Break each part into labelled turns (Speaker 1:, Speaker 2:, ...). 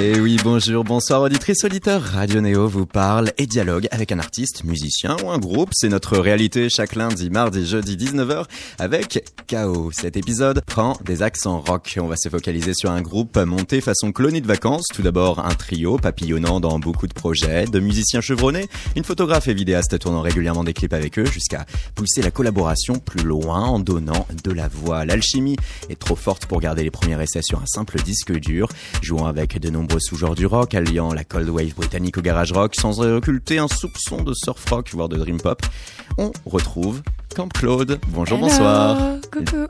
Speaker 1: Et eh oui, bonjour, bonsoir auditrice auditeur. Radio Néo vous parle et dialogue avec un artiste, musicien ou un groupe. C'est notre réalité chaque lundi, mardi, jeudi 19h avec KO. Cet épisode prend des accents rock. On va se focaliser sur un groupe monté façon colonie de vacances. Tout d'abord un trio papillonnant dans beaucoup de projets, de musiciens chevronnés, une photographe et vidéaste tournant régulièrement des clips avec eux jusqu'à pousser la collaboration plus loin en donnant de la voix. L'alchimie est trop forte pour garder les premiers essais sur un simple disque dur, jouant avec de nombreux sous-genres du rock, alliant la cold wave britannique au garage rock, sans occulter un soupçon de surf rock, voire de dream pop. On retrouve Camp Claude. Bonjour, bonsoir.
Speaker 2: Coucou.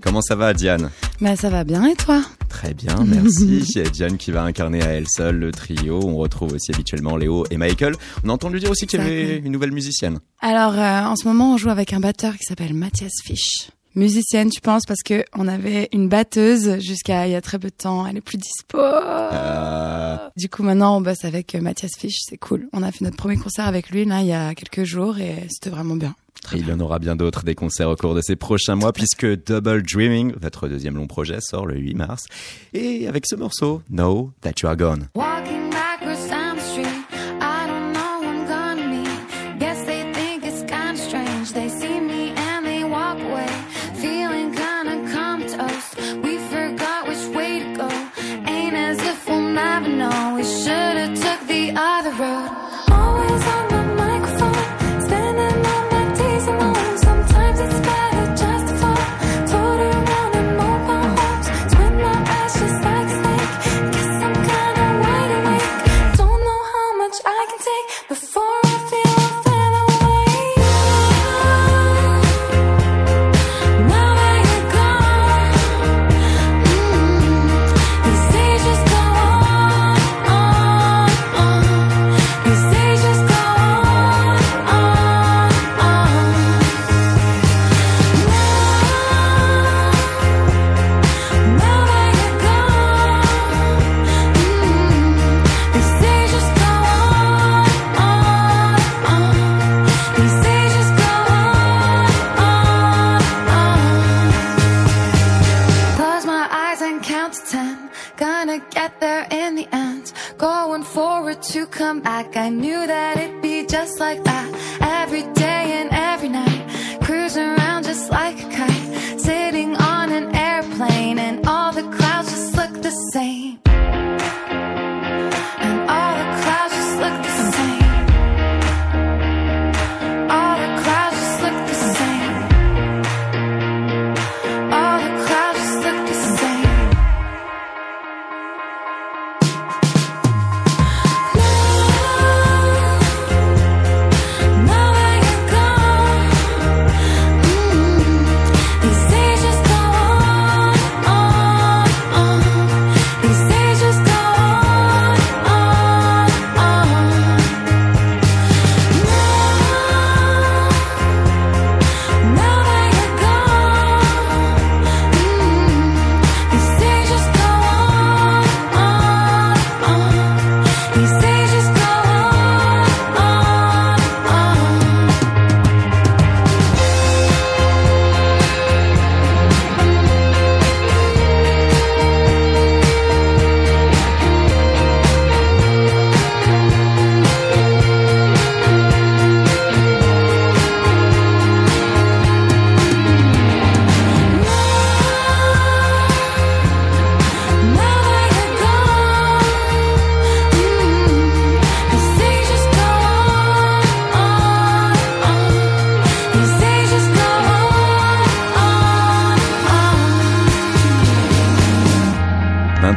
Speaker 1: Comment ça va, Diane?
Speaker 2: Bah ça va bien et toi?
Speaker 1: Très bien, merci. Il Diane qui va incarner à elle seule le trio. On retrouve aussi habituellement Léo et Michael. On a entendu dire aussi qu'il y avait une nouvelle musicienne.
Speaker 2: Alors euh, en ce moment, on joue avec un batteur qui s'appelle Mathias Fisch musicienne, tu penses Parce que on avait une batteuse jusqu'à il y a très peu de temps. Elle est plus dispo. Euh. Du coup, maintenant, on bosse avec euh, Mathias Fisch. C'est cool. On a fait notre premier concert avec lui là il y a quelques jours et c'était vraiment bien.
Speaker 1: Très il y en aura bien d'autres des concerts au cours de ces prochains mois puisque Double Dreaming, votre deuxième long projet, sort le 8 mars. Et avec ce morceau, Know That You Are Gone.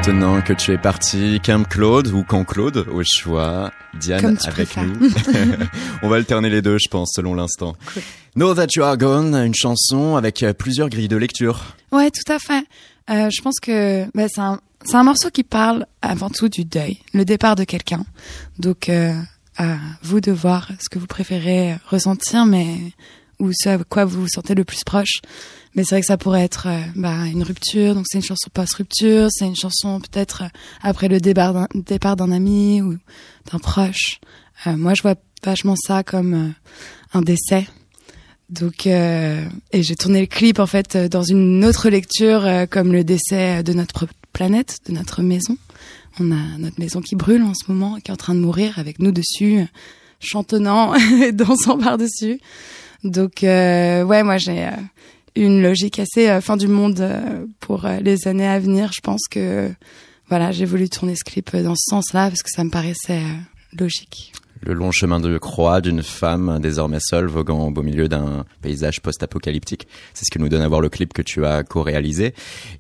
Speaker 1: Maintenant que tu es parti, Camp Claude ou Camp Claude, au choix, Diane avec nous. On va alterner les deux, je pense, selon l'instant. Know That You Are Gone, une chanson avec euh, plusieurs grilles de lecture.
Speaker 2: Ouais, tout à fait. Euh, je pense que bah, c'est un, un, morceau qui parle avant tout du deuil, le départ de quelqu'un. Donc, euh, à vous de voir ce que vous préférez ressentir, mais ou ce à quoi vous vous sentez le plus proche. Mais c'est vrai que ça pourrait être euh, bah, une rupture, donc c'est une chanson post-rupture, c'est une chanson peut-être euh, après le départ d'un ami ou d'un proche. Euh, moi, je vois vachement ça comme un décès. Donc, et j'ai tourné le clip en fait dans une autre lecture, comme le décès de notre planète, de notre maison. On a notre maison qui brûle en ce moment, qui est en train de mourir avec nous dessus, chantonnant et dansant par-dessus. Donc, ouais, moi j'ai une logique assez fin du monde pour les années à venir. Je pense que voilà, j'ai voulu tourner ce clip dans ce sens-là parce que ça me paraissait logique
Speaker 3: le long chemin de croix d'une femme désormais seule voguant au beau milieu d'un paysage post-apocalyptique. C'est ce que nous donne à voir le clip que tu as co-réalisé.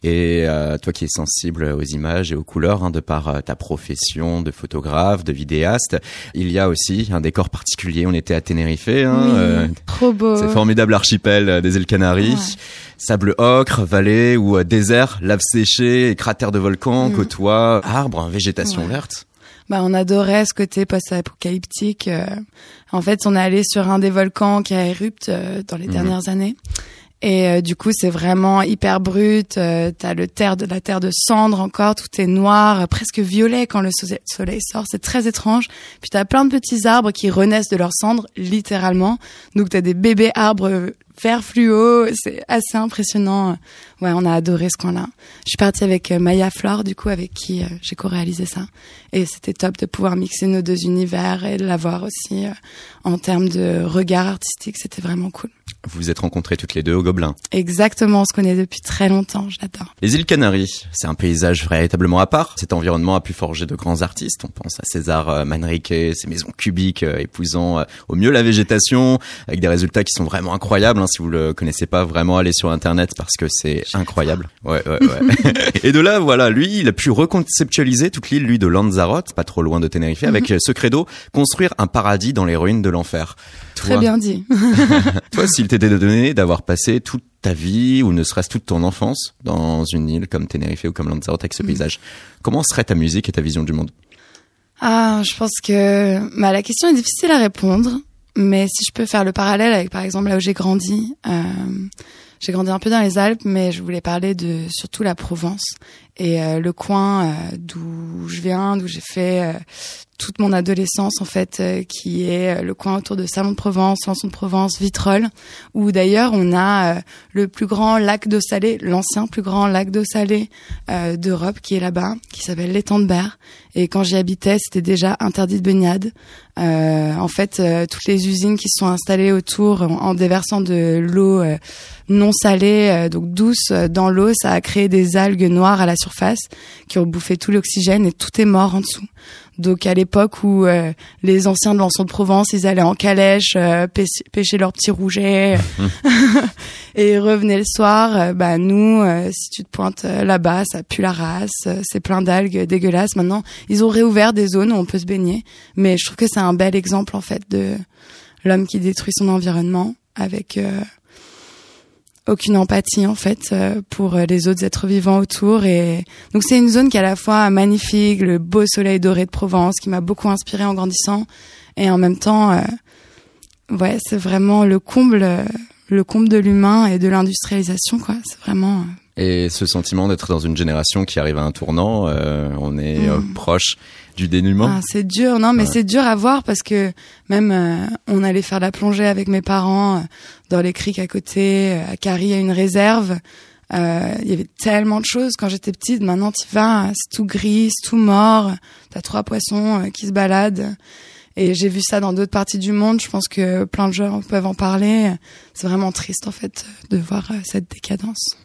Speaker 3: Et euh, toi qui es sensible aux images et aux couleurs, hein, de par euh, ta profession de photographe, de vidéaste, il y a aussi un décor particulier. On était à Tenerife. Hein,
Speaker 2: euh, trop beau.
Speaker 3: C'est formidable archipel des îles Canaries. Sable ocre, vallée ou désert, lave séchée cratères de volcans, mm. côtoient arbres, végétation verte
Speaker 2: bah, on adorait ce côté post-apocalyptique. Euh. en fait, on est allé sur un des volcans qui a érupté euh, dans les mhm. dernières années. Et euh, du coup, c'est vraiment hyper brut. Euh, T'as le terre de la terre de cendre encore, tout est noir, presque violet quand le soleil sort. C'est très étrange. Puis t'as plein de petits arbres qui renaissent de leurs cendres, littéralement. Donc t'as des bébés arbres vert fluo, c'est assez impressionnant. Ouais, on a adoré ce coin-là. Je suis partie avec euh, Maya Flore, du coup, avec qui euh, j'ai co-réalisé ça. Et c'était top de pouvoir mixer nos deux univers et de l'avoir aussi euh, en termes de regard artistique. C'était vraiment cool.
Speaker 3: Vous vous êtes rencontrés toutes les deux au Gobelin.
Speaker 2: Exactement, on se connaît depuis très longtemps, j'adore.
Speaker 3: Les îles Canaries, c'est un paysage véritablement à part. Cet environnement a pu forger de grands artistes. On pense à César Manrique, ses maisons cubiques épousant au mieux la végétation, avec des résultats qui sont vraiment incroyables. Si vous le connaissez pas, vraiment allez sur Internet parce que c'est incroyable. Ouais, ouais, ouais. et de là, voilà, lui, il a pu reconceptualiser toute l'île, lui, de Lanzarote, pas trop loin de Tenerife, avec mhm. ce credo, construire un paradis dans les ruines de l'enfer.
Speaker 2: Très bien dit.
Speaker 3: toi, s'il t'était donné d'avoir passé toute ta vie, ou ne serait-ce toute ton enfance, dans une île comme Tenerife ou comme Lanzarote avec ce mhm. paysage, comment serait ta musique et ta vision du monde?
Speaker 2: Ah, je pense que bah, la question est difficile à répondre. Mais si je peux faire le parallèle avec, par exemple, là où j'ai grandi, euh, j'ai grandi un peu dans les Alpes, mais je voulais parler de surtout la Provence et euh, le coin euh, d'où je viens, d'où j'ai fait euh, toute mon adolescence en fait, qui est le coin autour de Salon de Provence, Lançon de Provence, Vitrolles, où d'ailleurs on a le plus grand lac d'eau salée, l'ancien plus grand lac d'eau salée d'Europe qui est là-bas, qui s'appelle l'étang de Berre. Et quand j'y habitais, c'était déjà interdit de baignade. en fait, toutes les usines qui se sont installées autour en, en déversant de l'eau non salée, donc douce, dans l'eau, ça a créé des algues noires à la surface qui ont bouffé tout l'oxygène et tout est mort en dessous. Donc à l'époque où euh, les anciens de l'Ancien de Provence, ils allaient en calèche euh, pêcher, leurs petits rougets et ils revenaient le soir. Euh, bah nous, si tu te pointes là-bas, ça pue la race, c'est plein d'algues dégueulasses. Maintenant, ils ont réouvert des zones où on peut se baigner, mais je trouve que c'est un bel exemple en fait de l'homme qui détruit son environnement avec aucune empathie en fait euh, pour euh, les autres êtres vivants autour. Et donc c'est une zone qui est à la fois magnifique, le beau soleil doré de Provence qui m'a beaucoup inspiré en grandissant. Et en même temps euh, ouais, c'est vraiment le comble le comble de l'humain et de l'industrialisation quoi, c'est vraiment
Speaker 3: et ce sentiment d'être dans une génération qui arrive à un tournant, on est mm. proche du dénuement.
Speaker 2: Ah, c'est dur, non, mais c'est dur à voir parce que même euh, on allait faire la plongée avec mes parents euh, dans les criques à côté. Euh, à Carrie, il y a une réserve. Il y avait tellement de choses quand j'étais petite. Maintenant, tu vas, c'est tout gris, c'est tout mort. T'as trois poissons qui se baladent. Et j'ai vu ça dans d'autres parties du monde. Je pense que plein de gens peuvent en parler. C'est vraiment triste en fait de voir cette décadence.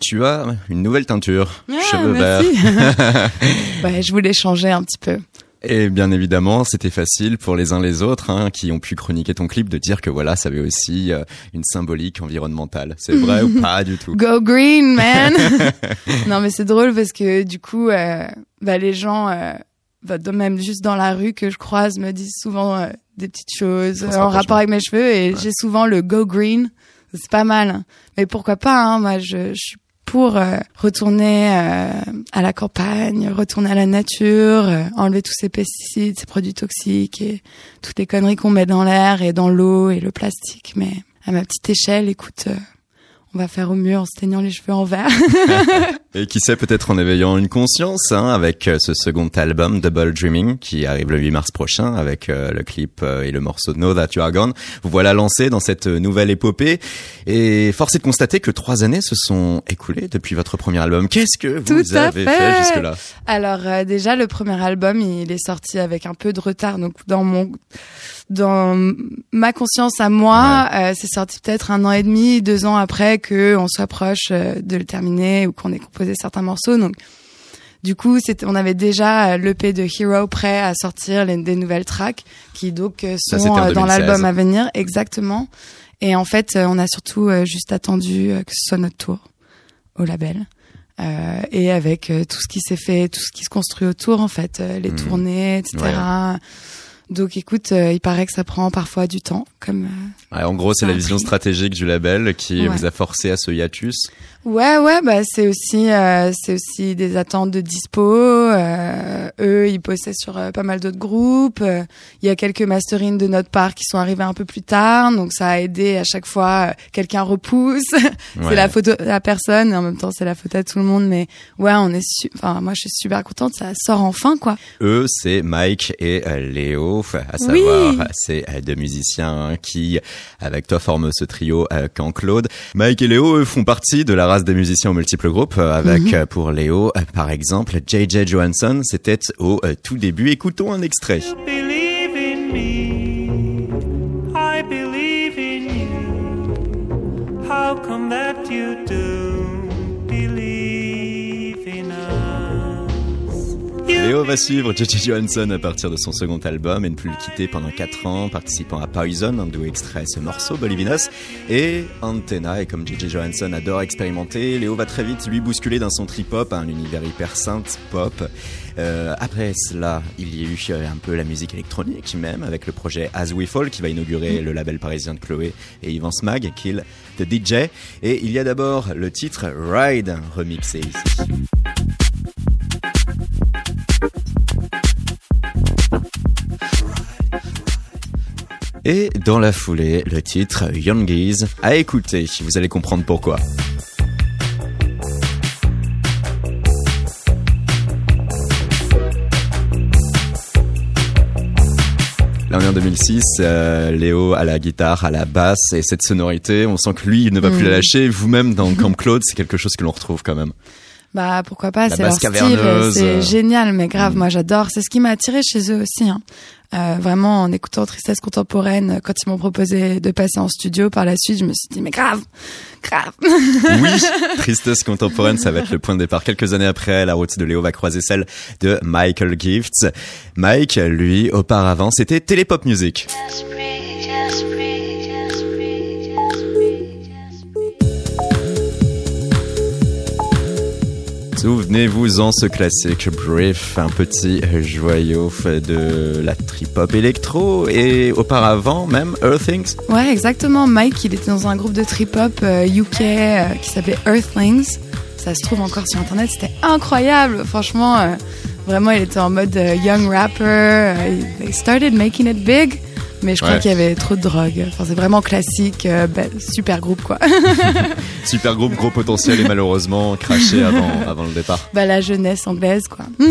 Speaker 3: Tu as une nouvelle teinture,
Speaker 2: ah, cheveux verts. ouais, je voulais changer un petit peu.
Speaker 3: Et bien évidemment, c'était facile pour les uns les autres hein, qui ont pu chroniquer ton clip de dire que voilà, ça avait aussi euh, une symbolique environnementale. C'est vrai ou pas du tout?
Speaker 2: Go green, man Non, mais c'est drôle parce que du coup, euh, bah, les gens, euh, bah, même juste dans la rue que je croise, me disent souvent des petites choses en rapport avec mes cheveux et j'ai souvent le go green. C'est pas mal. Mais pourquoi pas hein, Moi, je, je suis pour euh, retourner euh, à la campagne, retourner à la nature, euh, enlever tous ces pesticides, ces produits toxiques et toutes les conneries qu'on met dans l'air et dans l'eau et le plastique. Mais à ma petite échelle, écoute, on va faire au mieux en se teignant les cheveux en vert.
Speaker 3: Et qui sait peut-être en éveillant une conscience hein, avec euh, ce second album Double Dreaming qui arrive le 8 mars prochain avec euh, le clip euh, et le morceau Know That You Are Gone. Vous voilà lancé dans cette nouvelle épopée et force est de constater que trois années se sont écoulées depuis votre premier album. Qu'est-ce que vous avez fait, jusque-là?
Speaker 2: Alors déjà le premier album il est sorti avec un peu de retard donc dans mon dans ma conscience à moi, c'est sorti peut-être un an et demi, deux ans après que on s'approche de le terminer ou qu'on ait composé certains morceaux. Donc, du coup, on avait déjà l'EP de Hero prêt à sortir les, des nouvelles tracks qui donc euh, sont euh, dans l'album à venir, exactement. Et en fait, euh, on a surtout juste attendu que ce soit notre tour au label. Euh, et avec tout ce qui s'est fait, tout ce qui se construit autour, en fait, les mmh. tournées, etc. Donc écoute, il paraît que ça prend parfois du temps. Comme,
Speaker 3: en gros, c'est la vision stratégique du label qui vous a forcé à ce hiatus.
Speaker 2: Ouais, ouais, bah c'est aussi, euh, c'est aussi des attentes de dispo. Euh, eux, ils bossaient sur euh, pas mal d'autres groupes. Il y a quelques masterings de notre part qui sont arrivés un peu plus tard, donc ça a aidé à chaque fois. Quelqu'un repousse, c'est la faute à la personne, et en même temps c'est la faute à tout le monde. Mais ouais, on est, enfin moi je suis super contente, ça sort enfin quoi.
Speaker 3: Eux, c'est Mike et Léo, à savoir c'est deux musiciens qui, avec toi, forment ce trio quand Claude. Mike et Léo eux, font partie de la des musiciens aux multiples groupes, euh, avec mhm. euh, pour Léo, euh, par exemple, JJ Johansson, c'était au tout début. Écoutons un extrait. Léo va suivre J.J. Johansson à partir de son second album et ne plus le quitter pendant 4 ans, participant à Poison, duo extrait ce morceau, Bolivinos, et Antenna. Et comme J.J. Johansson adore expérimenter, Léo va très vite lui bousculer d'un son trip-hop un univers hyper synth pop. Euh, après cela, il y a eu un peu la musique électronique même avec le projet As We Fall qui va inaugurer le label parisien de Chloé et Yvan Smag, Kill the DJ. Et il y a d'abord le titre Ride remixé ici. Et dans la foulée, le titre Youngies à écouter. Vous allez comprendre pourquoi. Là, on est en 2006, euh, Léo à la guitare, à la basse, et cette sonorité, on sent que lui, il ne va plus la mm. lâcher. Vous-même, dans Camp Claude, c'est quelque chose que l'on retrouve quand même.
Speaker 2: Bah pourquoi pas, c'est leur style, c'est génial, mais grave, mm. moi j'adore. C'est ce qui m'a attiré chez eux aussi. Hein. Euh, vraiment, en écoutant Tristesse contemporaine, quand ils m'ont proposé de passer en studio, par la suite, je me suis dit mais grave, grave.
Speaker 3: Oui, Tristesse contemporaine, ça va être le point de départ. Quelques années après, la route de Léo va croiser celle de Michael Gifts. Mike, lui, auparavant, c'était Télépop Music. Souvenez-vous-en ce classique Brief, un petit joyau de la trip-hop électro et auparavant même Earthlings.
Speaker 2: Ouais, exactement. Mike, il était dans un groupe de trip-hop UK euh, euh, qui s'appelait Earthlings. Ça se trouve encore sur internet, c'était incroyable. Franchement, euh, vraiment, il était en mode young rapper. They started making it big mais je crois qu'il y avait trop de drogue. Enfin, c'est vraiment classique, euh, bah, super groupe quoi.
Speaker 3: super groupe, gros potentiel et malheureusement craché avant, avant le départ.
Speaker 2: Bah la jeunesse anglaise quoi.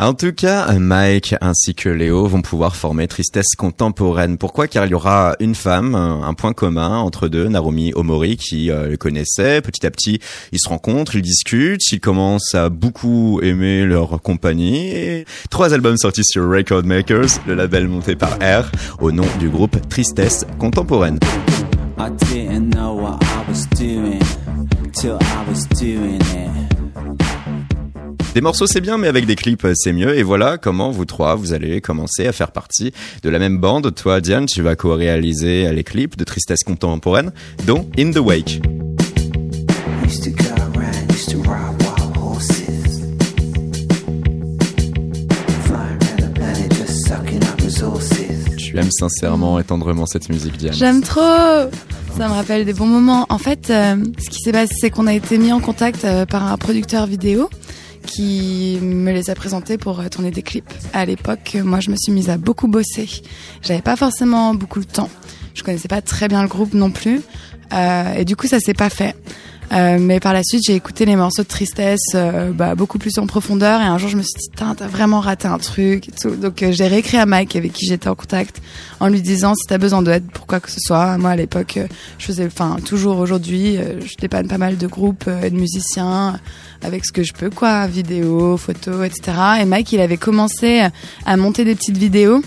Speaker 3: En tout cas, Mike ainsi que Léo vont pouvoir former Tristesse Contemporaine. Pourquoi? Car il y aura une femme, un point commun entre deux, Narumi Omori, qui euh, le connaissait. Petit à petit, ils se rencontrent, ils discutent, ils commencent à beaucoup aimer leur compagnie. trois albums sortis sur Record Makers, le label monté par R, au nom du groupe Tristesse Contemporaine. Des morceaux c'est bien, mais avec des clips c'est mieux. Et voilà comment vous trois, vous allez commencer à faire partie de la même bande. Toi, Diane, tu vas co-réaliser les clips de tristesse contemporaine, dont In the Wake. Tu aimes sincèrement et tendrement cette musique, Diane
Speaker 2: J'aime trop ça me rappelle des bons moments. En fait, euh, ce qui s'est passé, c'est qu'on a été mis en contact euh, par un producteur vidéo qui me les a présentés pour euh, tourner des clips. À l'époque, moi, je me suis mise à beaucoup bosser. J'avais pas forcément beaucoup de temps. je connaissais pas très bien le groupe non plus. Euh, et du coup, ça s'est pas fait. Euh, mais par la suite, j'ai écouté les morceaux de tristesse euh, bah, beaucoup plus en profondeur. Et un jour, je me suis dit, t'as vraiment raté un truc et tout. Donc, euh, j'ai réécrit à Mike, avec qui j'étais en contact, en lui disant, si t'as besoin d'aide pour quoi que ce soit. Moi, à l'époque, je faisais, enfin, toujours aujourd'hui, je dépanne pas mal de groupes et de musiciens avec ce que je peux, quoi, vidéos, photos, etc. Et Mike, il avait commencé à monter des petites vidéos.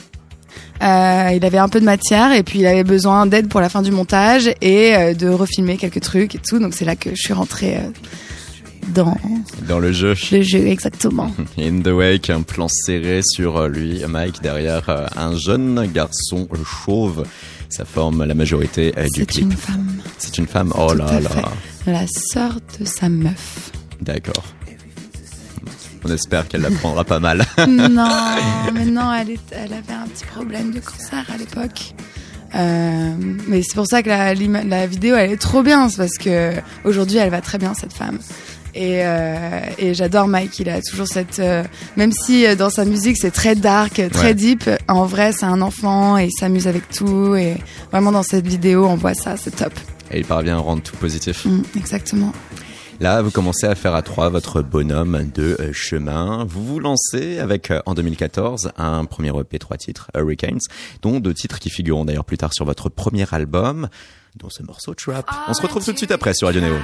Speaker 2: Euh, il avait un peu de matière et puis il avait besoin d'aide pour la fin du montage et euh, de refilmer quelques trucs et tout. Donc c'est là que je suis rentrée euh, dans
Speaker 3: dans le jeu.
Speaker 2: Le jeu exactement.
Speaker 3: In the Wake, un plan serré sur lui, Mike derrière un jeune garçon chauve. Ça forme la majorité du clip.
Speaker 2: C'est une femme.
Speaker 3: C'est une femme. Oh là là.
Speaker 2: La sœur de sa meuf.
Speaker 3: D'accord. On espère qu'elle la prendra pas mal.
Speaker 2: non, mais non, elle, elle avait un petit problème de cancer à l'époque. Euh, mais c'est pour ça que la, la, vidéo elle est trop bien, c'est parce que aujourd'hui elle va très bien cette femme. Et, euh, et j'adore Mike, il a toujours cette, euh, même si dans sa musique c'est très dark, très deep, en vrai c'est un enfant et il s'amuse avec tout et vraiment dans cette vidéo on voit ça, c'est top.
Speaker 3: Et il parvient à rendre tout positif.
Speaker 2: Mm, exactement.
Speaker 3: Là, vous commencez à faire à trois votre bonhomme de euh, chemin. Vous vous lancez avec, euh, en 2014, un premier EP, trois titres, Hurricanes, dont deux titres qui figureront d'ailleurs plus tard sur votre premier album, dont ce morceau Trap. On se retrouve tout de suite après sur Radio Neo.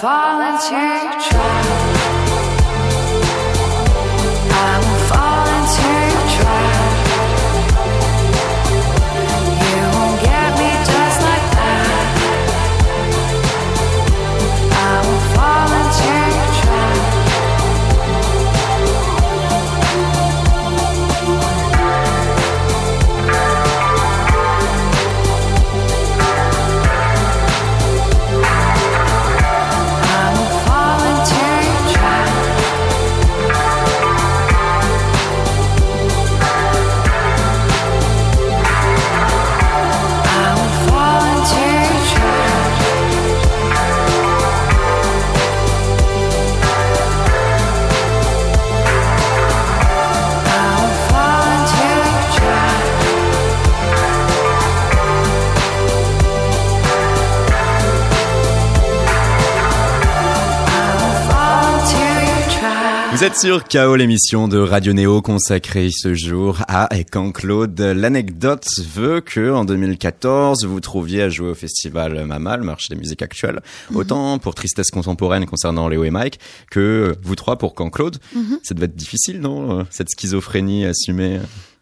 Speaker 3: 放了青。Vous êtes sur KO, l'émission de Radio Néo consacrée ce jour à quand Claude. L'anecdote veut que en 2014, vous trouviez à jouer au festival Mamal, marché des musiques actuelles, mhm. autant pour Tristesse contemporaine concernant Léo et Mike que vous trois pour quand Claude. Mhm. Ça devait être difficile, non Cette schizophrénie assumée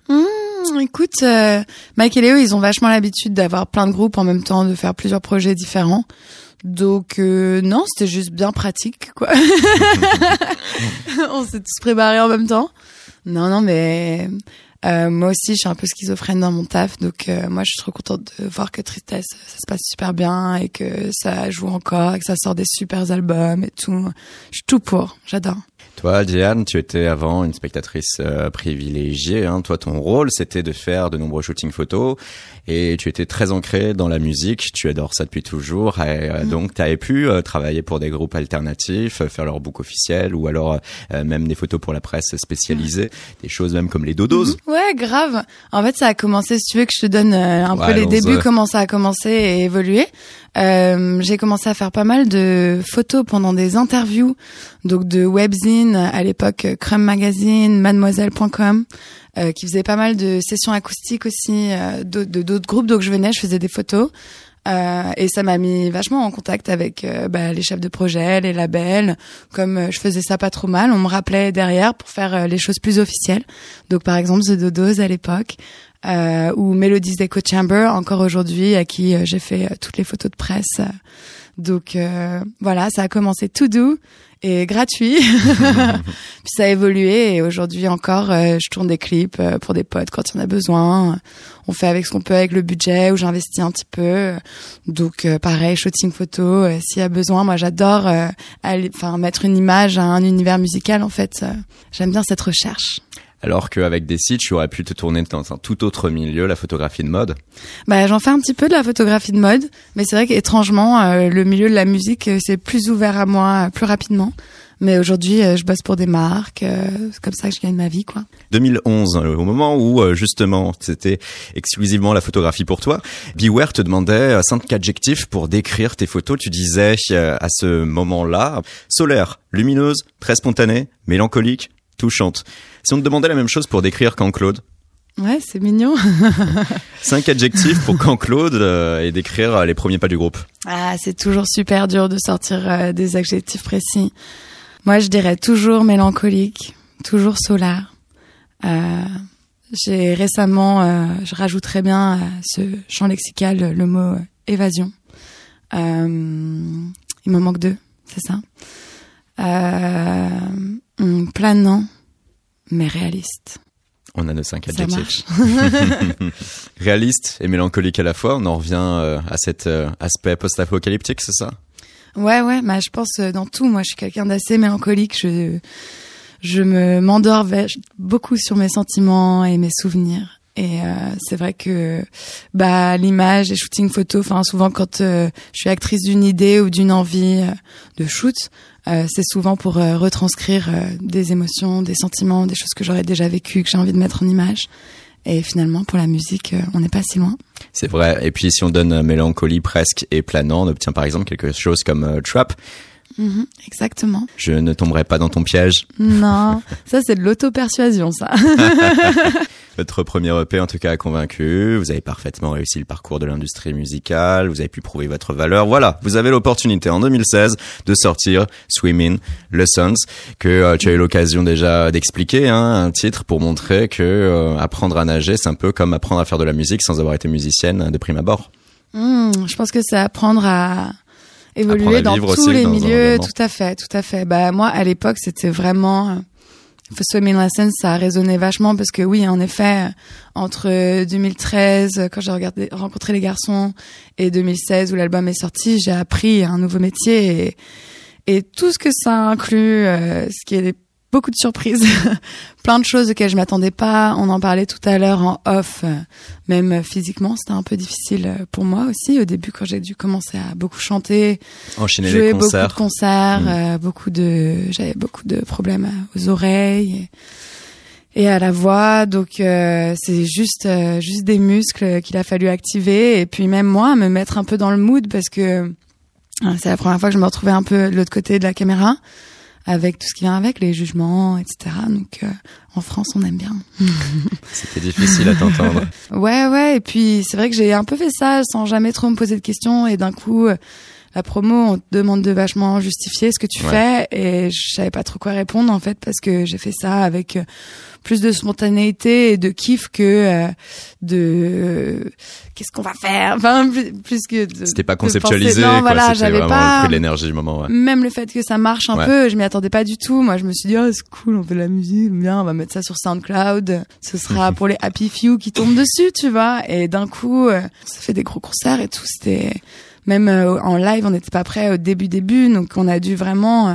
Speaker 2: mmh, Écoute, euh, Mike et Léo, ils ont vachement l'habitude d'avoir plein de groupes en même temps, de faire plusieurs projets différents. Donc euh, non, c'était juste bien pratique quoi. on s'est tous préparés en même temps. Non non mais Euh, moi aussi, je suis un peu schizophrène dans mon taf, donc euh, moi, je suis trop contente de voir que Tristesse, ça se passe super bien et que ça joue encore et que ça sort des super albums et tout. Je suis tout pour, j'adore.
Speaker 3: Toi, Diane, tu étais avant une spectatrice euh, privilégiée. Hein. Toi, ton rôle, c'était de faire de nombreux shootings photos et tu étais très ancré dans la musique. Tu adores ça depuis toujours. Et, euh, mm. Donc, tu avais pu euh, travailler pour des groupes alternatifs, faire leur book officiel ou alors même des photos pour la presse spécialisée, mm. des choses même comme les dodos.
Speaker 2: Mm-hmm. Ouais, grave. En fait, ça a commencé, si tu veux que je te donne un peu les débuts, comment ça a commencé et évolué. Euh, j'ai commencé à faire pas mal de photos pendant des interviews, donc de webzine à l'époque Crumb Magazine, Mademoiselle.com, euh, qui faisait pas mal de sessions acoustiques aussi euh, de d'autres groupes. Donc je venais, je faisais des photos. Euh, et ça m'a mis vachement en contact avec euh, bah, les chefs de projet, les labels. Comme euh, je faisais ça pas trop mal, on me rappelait derrière pour faire les choses plus officielles. Donc par exemple The Dodos à l'époque, euh, ou Melodies d'Echo Chamber encore aujourd'hui à qui euh, j'ai fait euh, toutes les photos de presse. Donc euh, voilà, ça a commencé tout doux et gratuit. Puis ça a évolué et aujourd'hui encore, je tourne des clips pour des potes quand il y en a besoin. On fait avec ce qu'on peut avec le budget ou j'investis un petit peu. Donc pareil, shooting photo s'il y a besoin. Moi j'adore enfin mettre une image à un univers musical en fait. J'aime bien cette recherche
Speaker 3: alors qu'avec des sites, tu aurais pu te tourner dans un tout autre milieu, la photographie de mode
Speaker 2: Bah, j'en fais un petit peu de la photographie de mode, mais c'est vrai qu'étrangement, euh, le milieu de la musique, euh, c'est plus ouvert à moi euh, plus rapidement. Mais aujourd'hui, je bosse pour des marques, c'est comme ça que je gagne ma vie, quoi.
Speaker 3: 2011, au moment où justement c'était exclusivement la photographie pour toi, Beware te demandait cinq adjectifs pour décrire tes photos. Tu disais à ce moment-là solaire, lumineuse, très spontanée, mélancolique, touchante. Si on te demandait la même chose pour décrire Quand Claude
Speaker 2: Ouais, c'est mignon.
Speaker 3: Cinq adjectifs pour Quand Claude euh, et décrire euh, les premiers pas du groupe.
Speaker 2: Ah, c'est toujours super dur de sortir euh, des adjectifs précis. Moi, je dirais toujours mélancolique, toujours solaire. J'ai récemment, je rajouterais bien à ce champ lexical le mot évasion. il me manque deux, c'est ça? Planant mais réaliste.
Speaker 3: On a nos cinq adjectifs. réaliste et mélancolique à la fois. On en revient euh, à cet euh, aspect post-apocalyptique, c'est ça?
Speaker 2: Ouais, ouais. Bah, je pense euh, dans tout. Moi, je suis quelqu'un d'assez mélancolique. Je, je me m'endors beaucoup sur mes sentiments et mes souvenirs. Et c'est vrai que bah l'image, les shootings photos, enfin souvent quand je suis actrice d'une idée ou d'une envie de shoot, euh, c'est souvent pour euh, retranscrire euh, des émotions, des sentiments, des choses que j'aurais déjà vécues, que j'ai envie de mettre en image. Et finalement, pour la musique, on n'est pas si loin.
Speaker 3: C'est vrai. Et puis, si on donne mélancolie presque et planant, on obtient par exemple quelque chose comme Trap.
Speaker 2: Mm-hmm, exactement.
Speaker 3: Je ne tomberai pas dans ton piège.
Speaker 2: Non, ça c'est de l'auto-persuasion, ça.
Speaker 3: Votre premier EP en tout cas a convaincu, vous avez parfaitement réussi le parcours de l'industrie musicale, vous avez pu prouver votre valeur. Voilà, vous avez l'opportunité en 2016 de sortir Swimming Lessons, que euh, tu as eu l'occasion déjà d'expliquer, hein, un titre pour montrer que euh, apprendre à nager, c'est un peu comme apprendre à faire de la musique sans avoir été musicienne de prime abord.
Speaker 2: Hmm, je pense que c'est apprendre à évoluer dans tous les milieux, tout à fait, tout à fait. Bah moi à l'époque c'était vraiment Swimming Lessons, ça a résonné vachement parce que oui, en effet, entre 2013, quand j'ai regardé, rencontré les garçons, et 2016 où l'album est sorti, j'ai appris un nouveau métier et, et tout ce que ça inclut, euh, ce qui est beaucoup de surprises, plein de choses auxquelles je m'attendais pas. On en parlait tout à l'heure en off, même physiquement, c'était un peu difficile pour moi aussi au début quand j'ai dû commencer à beaucoup chanter,
Speaker 3: enchaîner les concerts,
Speaker 2: beaucoup de concerts, mm. euh, beaucoup de, j'avais beaucoup de problèmes aux oreilles. Et, à la voix, donc euh, c'est juste euh, juste des muscles qu'il a fallu activer et puis même moi me mettre un peu dans le mood parce que c'est la première fois que je me retrouvais un peu de l'autre côté de la caméra avec tout ce qui vient avec, les jugements, etc. Donc euh, en France, on aime bien.
Speaker 3: C'était difficile à t'entendre.
Speaker 2: ouais, ouais. Et puis c'est vrai que j'ai un peu fait ça sans jamais trop me poser de questions. Et d'un coup, euh, la promo, on te demande de vachement justifier ce que tu
Speaker 3: Ouais.
Speaker 2: fais et je savais pas trop quoi répondre en fait parce que j'ai fait ça avec euh, plus de spontanéité et de kiff que euh, de euh, qu'est-ce qu'on va faire? Enfin, plus, plus que
Speaker 3: C'était pas conceptualisé,
Speaker 2: Non,
Speaker 3: quoi.
Speaker 2: voilà, j'avais pas
Speaker 3: l'énergie du moment, ouais.
Speaker 2: même le fait que ça marche un
Speaker 3: Ouais.
Speaker 2: peu, je m'y attendais pas du tout. Moi, je me suis dit, oh, c'est cool, on fait de la musique, bien, on va mettre ça sur SoundCloud. Ce sera pour les happy few qui tombent dessus, tu vois. Et d'un coup, euh, ça fait des gros concerts et tout. C'était même euh, en live, on n'était pas prêt au début début, donc on a dû vraiment euh,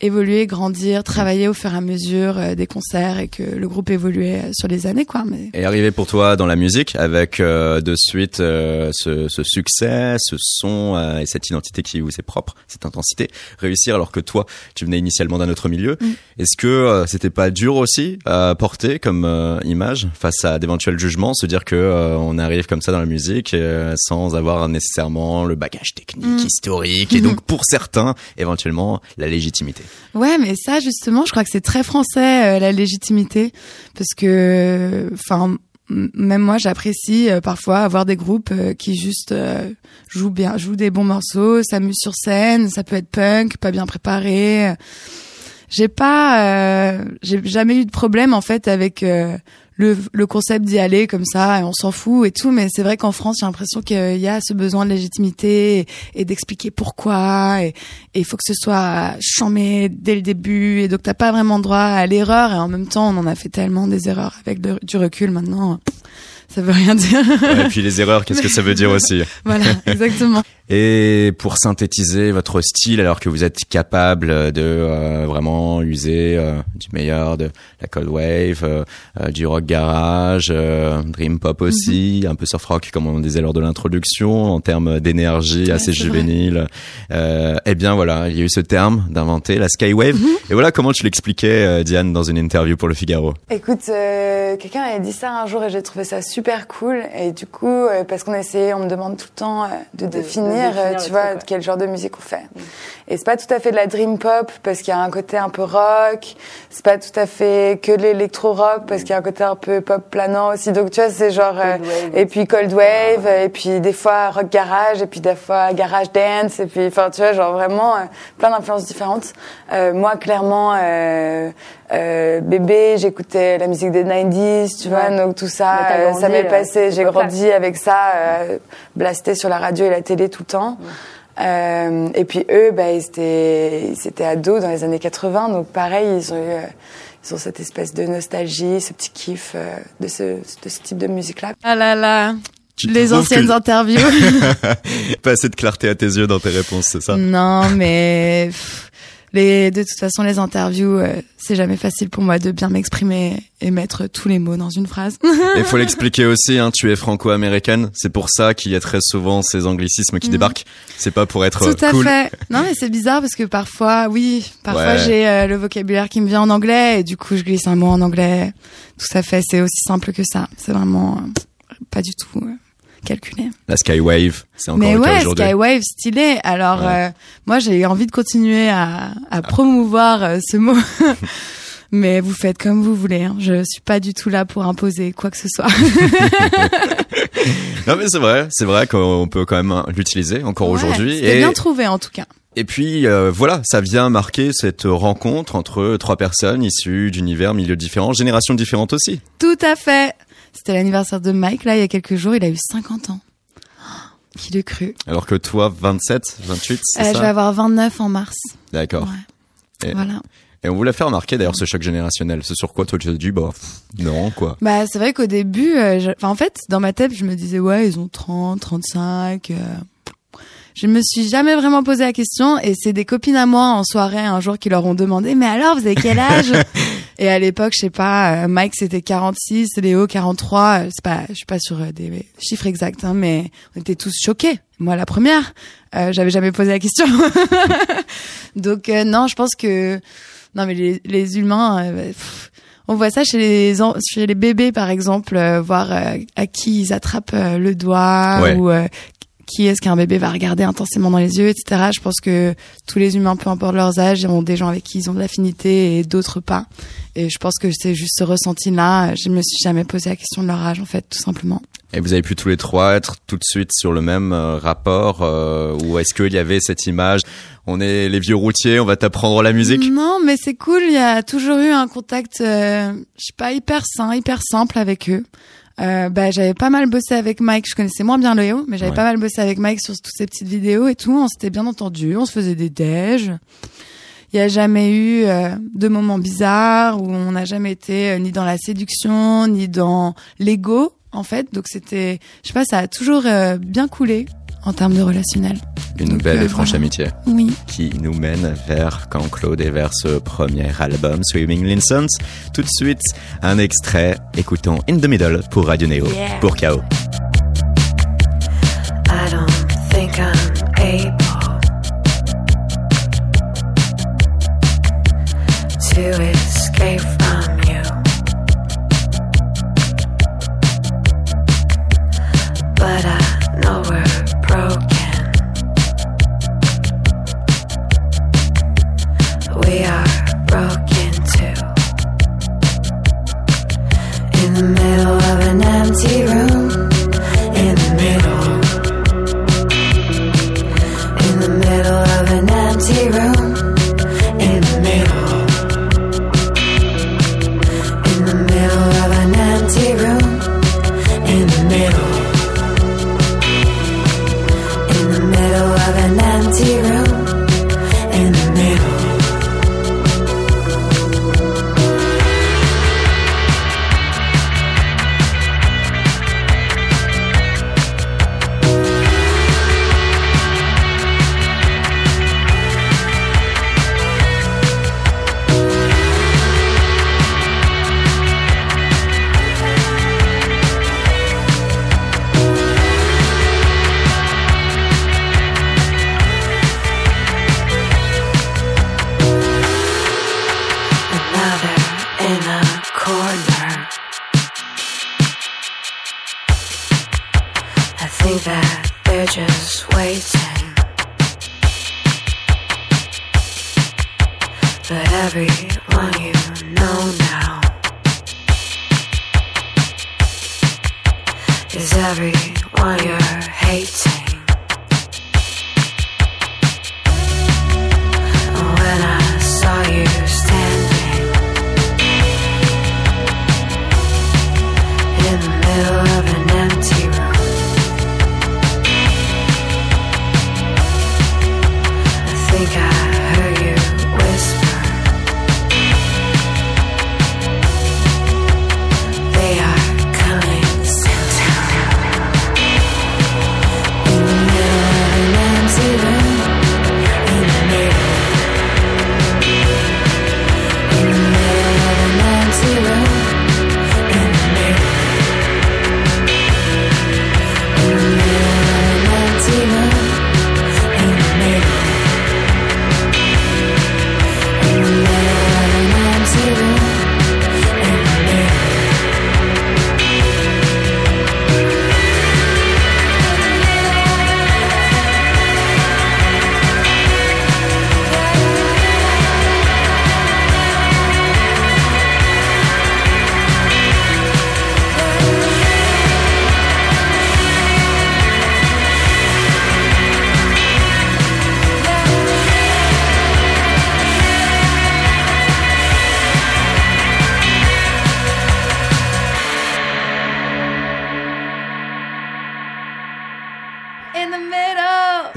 Speaker 2: évoluer, grandir, travailler au fur et à mesure euh, des concerts et que le groupe évoluait euh, sur les années, quoi. Mais
Speaker 3: Et arrivé pour toi dans la musique avec euh, de suite euh, ce, ce succès, ce son euh, et cette identité qui vous est propre, cette intensité, réussir alors que toi tu venais initialement d'un autre milieu.
Speaker 2: Mm.
Speaker 3: Est-ce que c'était pas dur aussi à porter comme euh, image face à d'éventuels jugements, se dire que euh, on arrive comme ça dans la musique euh, sans avoir nécessairement le bagage technique,
Speaker 2: Mm.
Speaker 3: historique et donc pour certains éventuellement la légitimité?
Speaker 2: Ouais, mais ça justement, je crois que c'est très français euh, la légitimité, parce que, enfin, même moi, j'apprécie euh, parfois avoir des groupes euh, qui juste jouent bien, jouent des bons morceaux, s'amusent sur scène. Ça peut être punk, pas bien préparé. J'ai pas, j'ai jamais eu de problème en fait avec le, le concept d'y aller comme ça et on s'en fout et tout. Mais c'est vrai qu'en France, j'ai l'impression qu'il y a ce besoin de légitimité et, d'expliquer pourquoi et il faut que ce soit chambé dès le début et donc t'as pas vraiment droit à l'erreur et en même temps on en a fait tellement des erreurs avec du recul maintenant ça veut rien dire
Speaker 3: Ouais, et puis les erreurs, qu'est-ce que ça veut dire aussi
Speaker 2: voilà exactement
Speaker 3: Et pour synthétiser votre style, alors que vous êtes capable de euh, vraiment user euh, du meilleur de la cold wave, euh, du rock garage, euh, dream pop aussi, un peu surf rock comme on disait lors de l'introduction, en termes d'énergie
Speaker 2: Ouais,
Speaker 3: assez juvénile. Eh bien voilà, il y a eu ce terme d'inventer la skywave. Et voilà comment tu l'expliquais, euh, Diane, dans une interview pour Le Figaro.
Speaker 2: Écoute, euh, quelqu'un avait dit ça un jour et j'ai trouvé ça super cool. Et du coup, euh, parce qu'on essayait, on me demande tout le temps euh, de, définir,
Speaker 4: définir
Speaker 2: euh, tu
Speaker 4: truc,
Speaker 2: vois,
Speaker 4: ouais.
Speaker 2: quel genre de musique on fait. Et c'est pas tout à fait de la dream pop parce qu'il y a un côté un peu rock. C'est pas tout à fait que de l'électro rock parce qu'il y a un côté un peu pop planant aussi. Donc tu vois, c'est genre euh,
Speaker 4: wave
Speaker 2: et puis cold wave et puis des fois rock garage et puis des fois garage dance et puis enfin tu vois genre vraiment plein d'influences différentes. Euh, moi clairement euh, euh, bébé, j'écoutais la musique des 90s, tu vois,
Speaker 4: Ouais.
Speaker 2: donc tout ça,
Speaker 4: t'as
Speaker 2: euh,
Speaker 4: grandi,
Speaker 2: ça m'est
Speaker 4: euh,
Speaker 2: passé. J'ai grandi avec ça, euh, blasté sur la radio et la télé tout le temps. Euh, et puis eux, bah, ils étaient, ils étaient ados dans les années 80, donc pareil, ils ont eu, ils ont cette espèce de nostalgie, ce petit kiff euh, de ce, de ce type de musique-là. Ah là là,
Speaker 3: Tu
Speaker 2: les anciennes
Speaker 3: que-
Speaker 2: interviews.
Speaker 3: Pas assez de clarté à tes yeux dans tes réponses, c'est ça?
Speaker 2: Non, mais les, de toute façon, les interviews, euh, c'est jamais facile pour moi de bien m'exprimer et mettre tous les mots dans une phrase.
Speaker 3: Il faut l'expliquer aussi, hein, tu es franco-américaine, c'est pour ça qu'il y a très souvent ces anglicismes qui
Speaker 2: Mhm.
Speaker 3: débarquent. C'est pas pour être
Speaker 2: Tout à
Speaker 3: cool.
Speaker 2: fait. Non, mais c'est bizarre parce que parfois, oui, parfois
Speaker 3: Ouais.
Speaker 2: j'ai euh, le vocabulaire qui me vient en anglais et du coup je glisse un mot en anglais. Tout à fait, c'est aussi simple que ça. C'est vraiment euh, pas du tout euh, calculé.
Speaker 3: La Skywave, c'est encore
Speaker 2: mais
Speaker 3: le cas
Speaker 2: ouais,
Speaker 3: aujourd'hui.
Speaker 2: Skywave, stylé. Alors,
Speaker 3: Ouais.
Speaker 2: euh, moi, j'ai envie de continuer à, à promouvoir euh, ce mot. mais vous faites comme vous voulez. Hein. Je suis pas du tout là pour imposer quoi que ce soit.
Speaker 3: Non mais c'est vrai, c'est vrai qu'on peut quand même l'utiliser encore
Speaker 2: Ouais,
Speaker 3: aujourd'hui. Et,
Speaker 2: bien trouvé en tout cas.
Speaker 3: et puis euh, voilà, ça vient marquer cette rencontre entre trois personnes issues d'univers, milieux différents, générations différentes aussi.
Speaker 2: Tout à fait. C'était l'anniversaire de Mike, là, il y a quelques jours. Il a eu 50 ans. Oh, Qui l'eût cru
Speaker 3: Alors que toi, 27, 28, c'est
Speaker 2: Euh, Je
Speaker 3: ça
Speaker 2: vais avoir 29 en mars.
Speaker 3: D'accord.
Speaker 2: Ouais.
Speaker 3: Et-
Speaker 2: Voilà.
Speaker 3: Et on voulait faire remarquer d'ailleurs ce choc générationnel. C'est sur quoi toi tu te dis, bah pff, non quoi.
Speaker 2: Bah, c'est vrai qu'au début, euh, je- enfin, en fait, dans ma tête, je me disais, ouais, ils ont 30, 35. euh, Je me suis jamais vraiment posé la question et c'est des copines à moi en soirée un jour qui leur ont demandé, mais alors, vous avez quel âge? Et à l'époque, je sais pas, euh, Mike c'était 46, Léo 43, euh, c'est pas, je suis pas sur euh, des chiffres exacts, hein, mais on était tous choqués. Moi, la première, euh, j'avais jamais posé la question. Donc euh, non, je pense que non, mais les, les humains, euh, pff, on voit ça chez les chez les bébés par exemple, euh, voir euh, à qui ils attrapent euh, le doigt
Speaker 3: Ouais.
Speaker 2: ou euh, qui est-ce qu'un bébé va regarder intensément dans les yeux, etc. Je pense que tous les humains, peu importe leurs âges, ont des gens avec qui ils ont de l'affinité et d'autres pas. Et je pense que c'est juste ce ressenti-là. Je me suis jamais posé la question de leur âge, en fait, tout simplement.
Speaker 1: Et vous avez pu tous les trois être tout de suite sur le même euh, rapport euh, ou est-ce qu'il y avait cette image on est les vieux routiers, on va t'apprendre la musique?
Speaker 2: Non, mais c'est cool, il y a toujours eu un contact euh, je sais pas hyper sain, hyper simple avec eux. Bah, j'avais pas mal bossé avec Mike, je connaissais moins bien Léo, mais j'avais pas mal bossé avec Mike sur toutes ces petites vidéos et tout, on s'était bien entendu, on se faisait des déj. Il n'y a jamais eu de moments bizarres où on n'a jamais été ni dans la séduction, ni dans l'ego en fait. Donc c'était, je sais pas, ça a toujours euh, bien coulé en termes de relationnel.
Speaker 1: Une belle et franche amitié.
Speaker 2: Oui.
Speaker 1: Qui nous mène vers quand Claude et vers ce premier album, Swimming Linsons. Tout de suite, un extrait. Écoutons In the Middle pour Radio Neo, pour K.O. I don't think I'm able to escape but I middle of an empty room,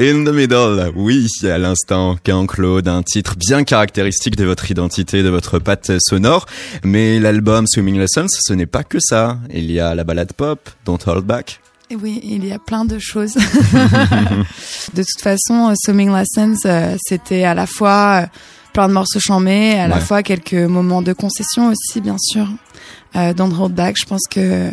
Speaker 1: In the Middle, oui, à l'instant, qu'un Claude, un titre bien caractéristique de votre identité, de votre patte sonore. Mais l'album Swimming Lessons, ce n'est pas que ça. Il y a la balade pop, Don't Hold Back.
Speaker 2: Oui, il y a plein de choses. de toute façon, Swimming Lessons, euh, c'était à la fois euh, plein de morceaux chambés, à la fois quelques moments de concession aussi, bien sûr. Euh, Don't Hold Back, je pense que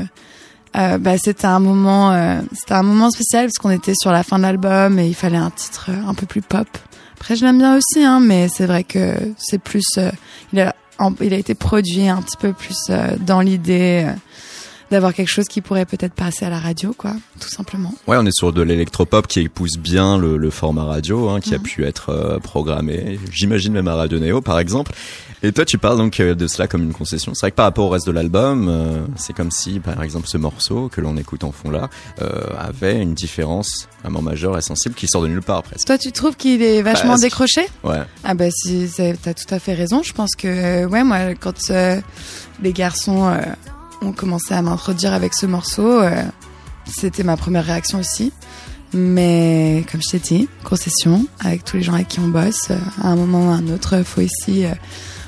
Speaker 2: euh, bah, c'était un moment, euh, c'était un moment spécial parce qu'on était sur la fin de l'album et il fallait un titre un peu plus pop. Après, je l'aime bien aussi, hein, mais c'est vrai que c'est plus, euh, il a, il a été produit un petit peu plus euh, dans l'idée d'avoir quelque chose qui pourrait peut-être passer à la radio, quoi, tout simplement.
Speaker 1: Ouais, on est sur de l'électropop qui épouse bien le, le format radio, hein, qui a mhm. pu être programmé, j'imagine même à Radio Néo, par exemple.
Speaker 3: Et toi, tu parles donc euh, de cela comme une concession. C'est vrai que par rapport au reste de l'album, euh, c'est comme si, par exemple, ce morceau que l'on écoute en fond là euh, avait une différence vraiment majeure et sensible qui sort de nulle part presque.
Speaker 2: Toi, tu trouves qu'il est vachement
Speaker 3: Presque.
Speaker 2: décroché?
Speaker 3: Ouais.
Speaker 2: Ah bah si, t'as tout à fait raison. Je pense que euh, ouais, moi, quand les garçons ont commencé à m'introduire avec ce morceau, c'était ma première réaction aussi. Mais comme je t'ai dit, concession avec tous les gens avec qui on bosse. à un moment ou à un autre, faut ici euh,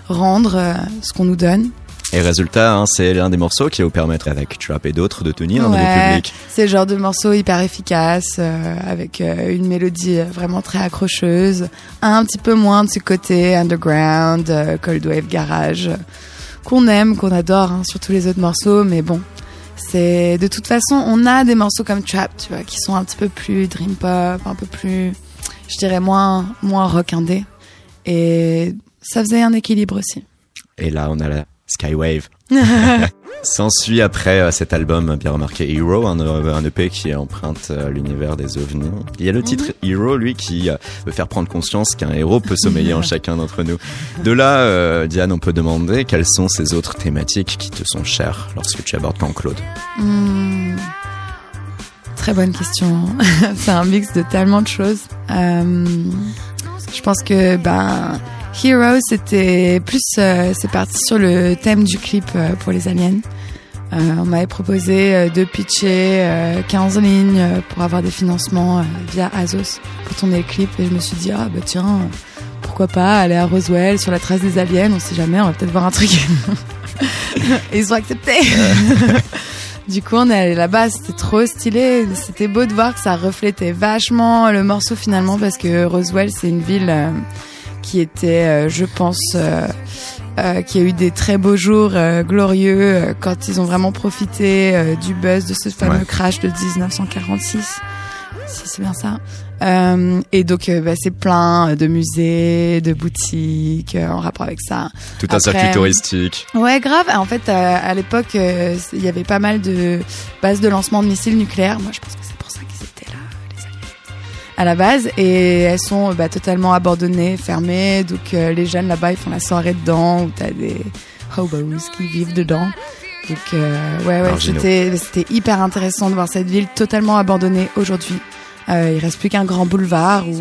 Speaker 2: rendre euh, ce qu'on nous donne.
Speaker 3: Et résultat, hein, c'est l'un des morceaux qui va vous permettre, avec Trap et d'autres, de tenir un nouveau
Speaker 2: Ouais.
Speaker 3: public.
Speaker 2: C'est le genre de morceau hyper efficace, euh, avec euh, une mélodie vraiment très accrocheuse, un petit peu moins de ce côté underground, euh, cold wave garage, qu'on aime, qu'on adore hein, sur tous les autres morceaux, mais bon. C'est de toute façon, on a des morceaux comme Trap, tu vois, qui sont un petit peu plus dream pop, un peu plus, je dirais moins moins rock indé, et ça faisait un équilibre aussi.
Speaker 3: Et là, on a la Skywave. S'ensuit après euh, cet album bien remarqué Hero, un, euh, un EP qui emprunte euh, l'univers des ovnis. Il y a le titre Hero, lui, qui euh, veut faire prendre conscience qu'un héros peut sommeiller en chacun d'entre nous. De là, Diane, on peut demander quelles sont ces autres thématiques qui te sont chères lorsque tu abordes Camp Claude.
Speaker 2: Hmm. Très bonne question. c'est un mix de tellement de choses. Je pense que ben Hero c'était plus euh, c'est parti sur le thème du clip euh, pour les aliens. Euh, on m'avait proposé euh, de pitcher euh, 15 lignes euh, pour avoir des financements euh, via Azos pour tourner le clip et je me suis dit ah bah tiens pourquoi pas aller à Roswell sur la trace des aliens on sait jamais on va peut-être voir un truc et ils ont accepté du coup, on est allé là-bas, c'était trop stylé. C'était beau de voir que ça reflétait vachement le morceau finalement, parce que Roswell, c'est une ville euh, qui était, euh, je pense, euh, euh, qui a eu des très beaux jours glorieux quand ils ont vraiment profité du buzz de ce fameux
Speaker 3: Ouais.
Speaker 2: crash de 1946. Si c'est bien ça. Euh, et donc, euh, bah, c'est plein de musées, de boutiques euh, en rapport avec ça.
Speaker 3: Tout un
Speaker 2: Après,
Speaker 3: circuit touristique.
Speaker 2: Ouais, grave. En fait, à l'époque, il y avait pas mal de bases de lancement de missiles nucléaires. Moi, je pense que c'est À la base, et elles sont bah, totalement abandonnées, fermées. Donc, euh, les jeunes là-bas, ils font la soirée dedans, où t'as des hobos qui vivent dedans. Donc, euh, ouais, ouais, c'était hyper intéressant de voir cette ville totalement abandonnée aujourd'hui. Euh, il reste plus qu'un grand boulevard où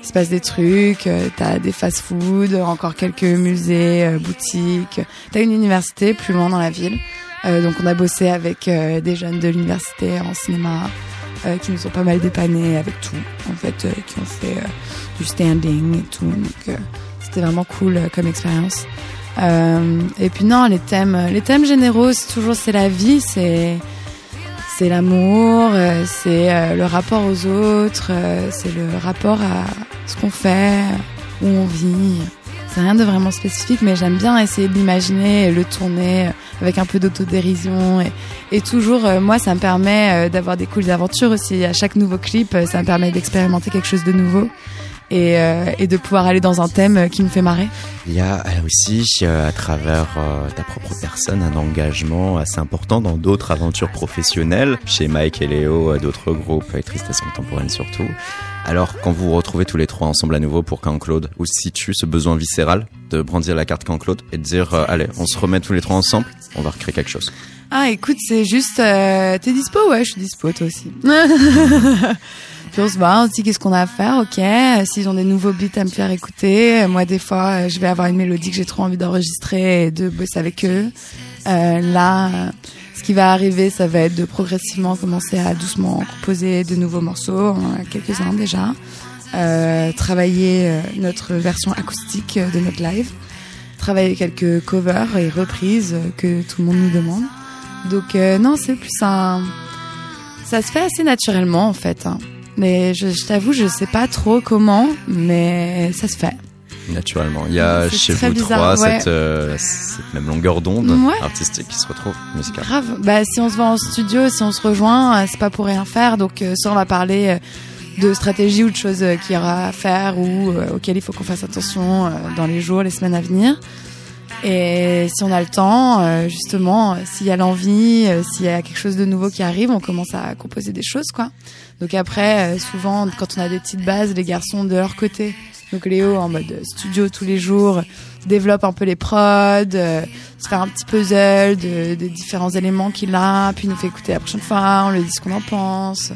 Speaker 2: il se passe des trucs. euh, T'as des fast-food, encore quelques musées, euh, boutiques. T'as une université plus loin dans la ville. Euh, donc on a bossé avec euh, des jeunes de l'université en cinéma euh, qui nous ont pas mal dépannés avec tout. En fait, euh, qui ont fait euh, du standing et tout. Donc c'était vraiment cool comme expérience. Et puis non, les thèmes, les thèmes généraux, c'est toujours c'est la vie, c'est c'est l'amour, c'est le rapport aux autres, c'est le rapport à ce qu'on fait, où on vit. Rien de vraiment spécifique, mais j'aime bien essayer de l'imaginer et le tourner euh, avec un peu d'autodérision. Et, et toujours, euh, moi, ça me permet euh, d'avoir des cooles aventures aussi. À chaque nouveau clip, euh, ça me permet d'expérimenter quelque chose de nouveau et, euh, et de pouvoir aller dans un thème qui me fait marrer.
Speaker 3: Il y a euh, aussi, euh, à travers euh, ta propre personne, un engagement assez important dans d'autres aventures professionnelles, chez Mike et Léo, d'autres groupes, et Tristesse Contemporaine surtout. Alors, quand vous vous retrouvez tous les trois ensemble à nouveau pour Camp Claude, où se situe ce besoin viscéral de brandir la carte Camp Claude et de dire, allez, on se remet tous les trois ensemble, on va recréer quelque chose
Speaker 2: Ah, écoute, c'est juste. T'es dispo Ouais, je suis dispo, toi aussi. Puis on se voit, on se dit qu'est-ce qu'on a à faire, ok. S'ils ont des nouveaux beats à me faire écouter, moi des fois, euh, je vais avoir une mélodie que j'ai trop envie d'enregistrer et de bosser avec eux. Euh, là, ce qui va arriver, ça va être de progressivement commencer à doucement composer de nouveaux morceaux, a quelques-uns déjà. Euh, travailler notre version acoustique de notre live, travailler quelques covers et reprises que tout le monde nous demande. Donc non, c'est plus un... Ça se fait assez naturellement en fait. hein. Mais je, je t'avoue, je sais pas trop comment, mais ça se fait.
Speaker 3: naturellement. Il y a chez vous
Speaker 2: bizarre,
Speaker 3: trois
Speaker 2: ouais.
Speaker 3: cette, euh, cette même longueur d'onde
Speaker 2: Ouais.
Speaker 3: artistique qui se retrouve musicale.
Speaker 2: Grave. Bah si on se voit en studio, si on se rejoint, euh, c'est pas pour rien faire. Donc euh, soit on va parler euh, de stratégie ou de choses euh, qu'il y aura à faire ou euh, auxquelles il faut qu'on fasse attention euh, dans les jours, les semaines à venir. Et si on a le temps, euh, justement, euh, s'il y a l'envie, euh, s'il y a quelque chose de nouveau qui arrive, on commence à composer des choses, quoi. Donc après, souvent, quand on a des petites bases, les garçons de leur côté Donc Léo en mode studio tous les jours développe un peu les prods, euh, se fait un petit puzzle de, de différents éléments qu'il a, puis nous fait écouter la prochaine fois, on lui dit ce qu'on en pense.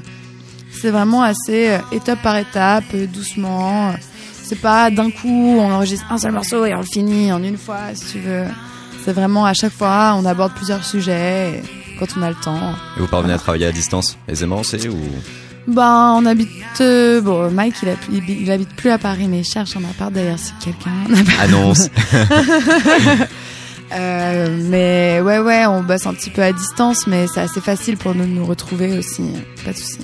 Speaker 2: C'est vraiment assez euh, étape par étape, doucement. C'est pas d'un coup on enregistre un seul morceau et on le finit en une fois si tu veux. C'est vraiment à chaque fois on aborde plusieurs sujets et quand on a le temps.
Speaker 3: Et vous parvenez à travailler à distance aisément aussi ou?
Speaker 2: Ben, on habite. euh, bon, Mike, il, a, il, il habite plus à Paris, mais il cherche un appart d'ailleurs si quelqu'un.
Speaker 3: annonce
Speaker 2: Euh, mais ouais, ouais, on bosse un petit peu à distance, mais c'est assez facile pour nous de nous retrouver aussi. Pas de souci.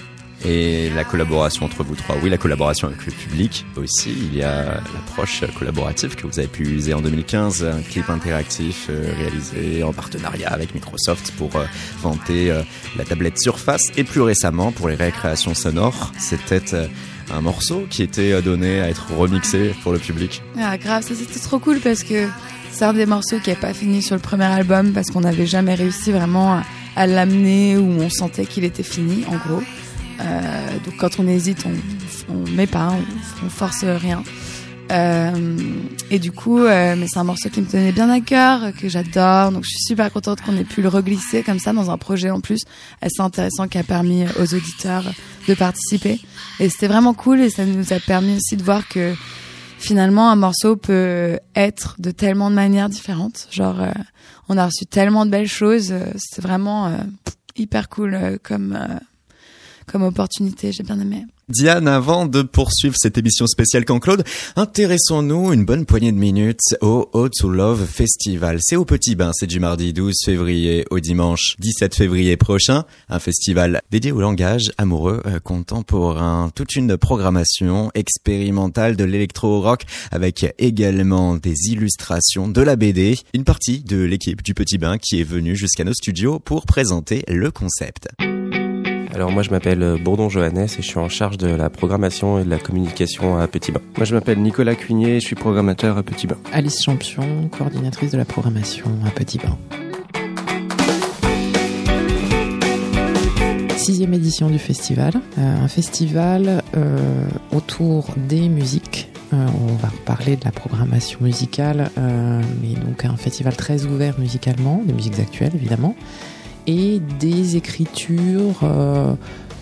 Speaker 3: Et la collaboration entre vous trois, oui, la collaboration avec le public aussi. Il y a l'approche collaborative que vous avez pu user en 2015, un clip interactif euh, réalisé en partenariat avec Microsoft pour euh, vanter euh, la tablette Surface. Et plus récemment, pour les récréations sonores, c'était un morceau qui était donné à être remixé pour le public.
Speaker 2: Ah, grave, ça c'était trop cool parce que c'est un des morceaux qui n'est pas fini sur le premier album parce qu'on n'avait jamais réussi vraiment à, à l'amener où on sentait qu'il était fini, en gros. Euh, donc quand on hésite, on, on met pas, on, on force rien. Euh, et du coup, euh, mais c'est un morceau qui me tenait bien à cœur, que j'adore. Donc je suis super contente qu'on ait pu le reglisser comme ça dans un projet en plus assez intéressant qui a permis aux auditeurs de participer. Et c'était vraiment cool et ça nous a permis aussi de voir que finalement un morceau peut être de tellement de manières différentes. Genre, euh, on a reçu tellement de belles choses. euh, C'était vraiment euh, hyper cool euh, comme comme opportunité. J'ai bien aimé.
Speaker 3: Diane, avant de poursuivre cette émission spéciale Camp Claude, intéressons-nous une bonne poignée de minutes au How to Love Festival. C'est au Petit Bain, c'est du mardi 12 février au dimanche 17 février prochain. Un festival dédié au langage amoureux euh, contemporain. Toute une programmation expérimentale de l'électro-rock avec également des illustrations de la BD. Une partie de l'équipe du Petit Bain qui est venue jusqu'à nos studios pour présenter le concept.
Speaker 4: Alors moi je m'appelle euh, Bourdon Johannes et je suis en charge de la programmation et de la communication à Petit Bain.
Speaker 5: Moi, je m'appelle Nicolas Cuigné, je suis programmateur à Petit Bain.
Speaker 6: Alice Champion, coordinatrice de la programmation à Petit Bain. Sixième édition du festival, Euh, un festival euh, autour des musiques. Euh, on va parler de la programmation musicale, euh, mais donc un festival très ouvert musicalement, des musiques actuelles évidemment, et des écritures euh,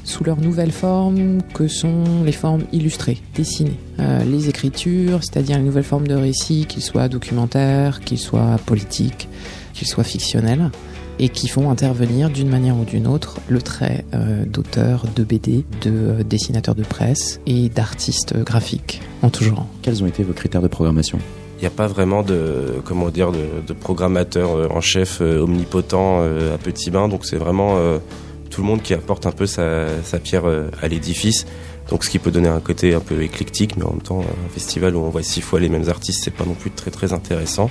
Speaker 6: sous leur nouvelle forme que sont les formes illustrées, dessinées. Euh, les écritures, c'est-à-dire les nouvelles formes de récits, qu'ils soient documentaires, qu'ils soient politiques, qu'ils soient fictionnels, et qui font intervenir d'une manière ou d'une autre le trait euh, d'auteurs de BD, de dessinateurs de presse et d'artistes graphiques en tout genre.
Speaker 7: Quels ont été vos critères de programmation?
Speaker 4: Il n'y a pas vraiment de comment dire de, de programmateur euh, en chef euh, omnipotent euh, à Petit Bain, donc c'est vraiment tout le monde qui apporte un peu sa, sa pierre à l'édifice. Donc ce qui peut donner un côté un peu éclectique, mais en même temps un festival où on voit six fois les mêmes artistes, c'est pas non plus très très intéressant.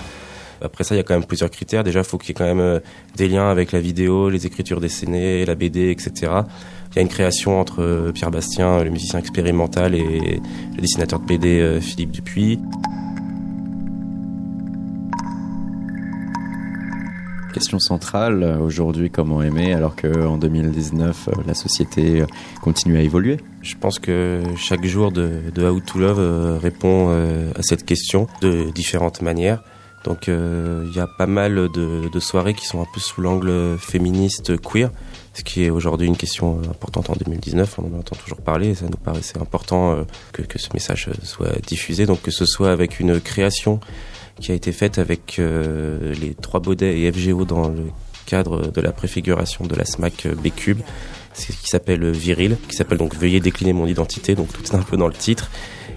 Speaker 4: Après ça, il y a quand même plusieurs critères. Déjà, il faut qu'il y ait quand même des liens avec la vidéo, les écritures dessinées, la BD, etc. Il y a une création entre Pierre Bastien, le musicien expérimental, et le dessinateur de BD Philippe Dupuis.
Speaker 7: Question centrale, euh, aujourd'hui, comment aimer alors qu'en 2019, euh, la société euh, continue à évoluer?
Speaker 4: Je pense que chaque jour de, de How to Love répond à cette question de différentes manières. Donc il y a pas mal de, soirées qui sont un peu sous l'angle féministe queer, ce qui est aujourd'hui une question importante en 2019. On en entend toujours parler et ça nous paraissait important que, que ce message soit diffusé. Donc que ce soit avec une création qui a été faite avec euh, les trois Baudets et FGO dans le cadre de la préfiguration de la SMAC euh, B-Cube, c'est qui s'appelle Viril, qui s'appelle donc Veuillez décliner mon identité, donc tout est un peu dans le titre,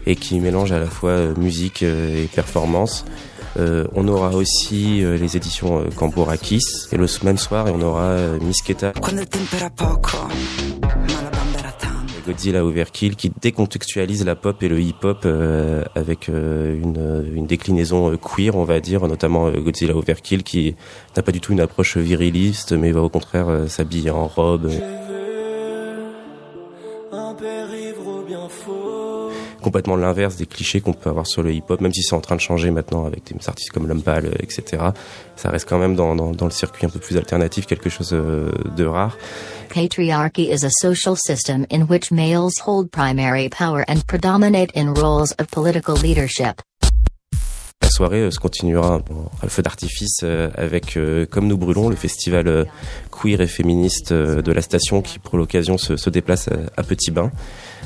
Speaker 4: et qui mélange à la fois euh, musique euh, et performance. Euh, on aura aussi euh, les éditions euh, Cambourakis, et le même soir, on aura euh, Misketa Godzilla Overkill qui décontextualise la pop et le hip-hop euh, avec euh, une, une déclinaison euh, queer, on va dire, notamment Godzilla Overkill qui n'a pas du tout une approche viriliste, mais va au contraire s'habiller en robe. complètement l'inverse des clichés qu'on peut avoir sur le hip-hop, même si c'est en train de changer maintenant avec des artistes comme Lumpal, etc. Ça reste quand même dans, dans, dans, le circuit un peu plus alternatif quelque chose de rare.
Speaker 8: Patriarchy is a social system in which males hold primary power and predominate in roles of political leadership.
Speaker 4: La soirée euh, se continuera à le feu d'artifice euh, avec euh, Comme nous brûlons, le festival queer et féministe de la station qui pour l'occasion se, déplace à, Petit Bain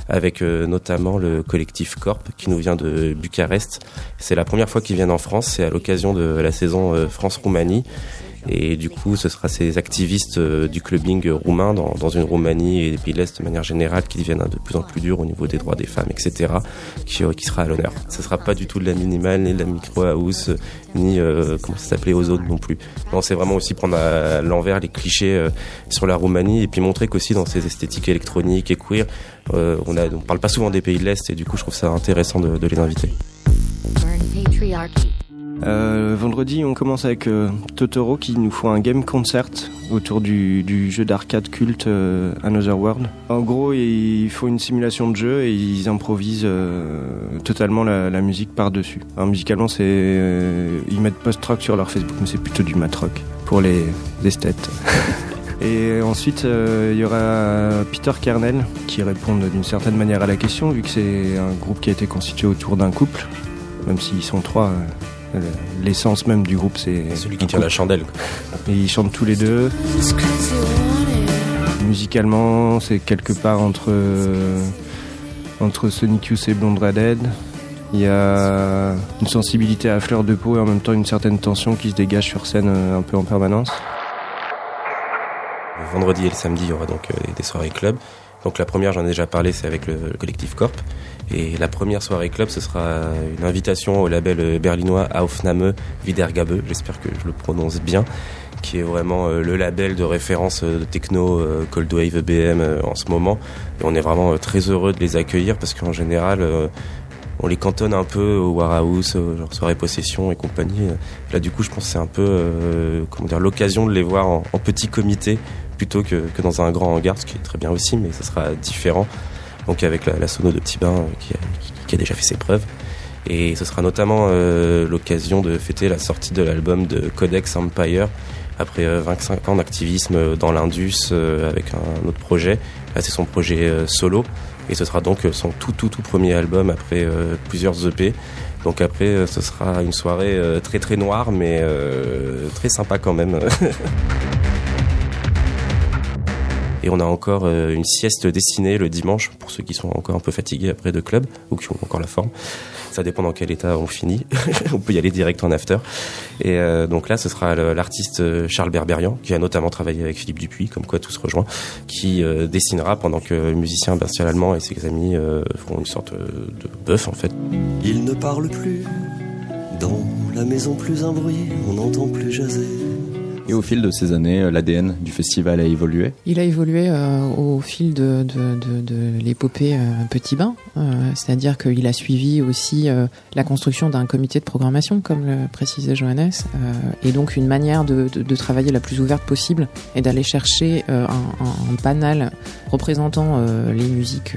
Speaker 4: avec notamment le collectif Corp qui nous vient de Bucarest. C'est la première fois qu'ils viennent en France, c'est à l'occasion de la saison France-Roumanie et du coup, ce sera ces activistes euh, du clubbing roumain dans, une Roumanie et des pays de l'Est de manière générale qui deviennent de plus en plus durs au niveau des droits des femmes, etc., qui, euh, qui sera à l'honneur. Ce sera pas du tout de la minimale, ni de la micro house, ni euh, comment ça s'appelait ozone non plus. Non, c'est vraiment aussi prendre à l'envers les clichés sur la Roumanie et puis montrer qu'aussi dans ces esthétiques électroniques et queer, on, on parle pas souvent des pays de l'Est et du coup, je trouve ça intéressant de les inviter.
Speaker 5: Euh, vendredi, on commence avec euh, Totoro qui nous font un game concert autour du, jeu d'arcade culte euh, Another World. En gros, ils font une simulation de jeu et ils improvisent totalement la, la musique par-dessus. musicalement, c'est ils mettent post-rock sur leur Facebook, mais c'est plutôt du mat-rock pour les esthètes. Et ensuite, il y aura Peter Kernel qui répond d'une certaine manière à la question, vu que c'est un groupe qui a été constitué autour d'un couple, même s'ils sont trois L'essence même du groupe, c'est.
Speaker 4: Celui qui tient la chandelle.
Speaker 5: Et ils chantent tous les deux. Musicalement, c'est quelque part entre, entre Sonic Youth et Blonde Redhead. Il y a une sensibilité à fleur de peau et en même temps une certaine tension qui se dégage sur scène euh, un peu en permanence.
Speaker 4: Le vendredi et le samedi, il y aura donc euh, des soirées club. Donc la première, j'en ai déjà parlé, c'est avec le, collectif Corp. Et la première soirée club, ce sera une invitation au label berlinois Aufnahme Wiedergabe, j'espère que je le prononce bien, qui est vraiment euh, le label de référence euh, de techno euh, Cold Wave EBM en ce moment. Et on est vraiment très heureux de les accueillir parce qu'en général, on les cantonne un peu au Warhouse, genre soirée possession et compagnie. Là, du coup, je pense que c'est un peu, comment dire, l'occasion de les voir en, petit comité plutôt que, que, dans un grand hangar, ce qui est très bien aussi, mais ça sera différent donc avec la, sono de Petit Bain euh, qui, a déjà fait ses preuves. Et ce sera notamment euh, l'occasion de fêter la sortie de l'album de Codex Empire après 25 euh, ans d'activisme dans l'Indus avec un autre projet. Là, c'est son projet solo et ce sera donc son tout tout tout premier album après plusieurs EP. Donc après, ce sera une soirée très très noire mais très sympa quand même. Et on a encore euh, une sieste dessinée le dimanche pour ceux qui sont encore un peu fatigués après de club ou qui ont encore la forme. Ça dépend dans quel état on finit. on peut y aller direct en after. Et euh, donc là, ce sera l'artiste euh, Charles Berberian, qui a notamment travaillé avec Philippe Dupuis, comme quoi tout se rejoint, qui dessinera pendant que le musicien Bastien Allemand et ses amis feront une sorte de bœuf en fait.
Speaker 9: Il ne parle plus. Dans la maison plus embrouillée, on n'entend plus jaser.
Speaker 7: Et au fil de ces années, euh, l'ADN du festival a évolué
Speaker 6: Il a évolué euh, au fil de, l'épopée euh, Petit Bain, c'est-à-dire qu'il a suivi aussi la construction d'un comité de programmation, comme le précisait Johannes, et donc une manière de, travailler la plus ouverte possible et d'aller chercher un, un, panel représentant les musiques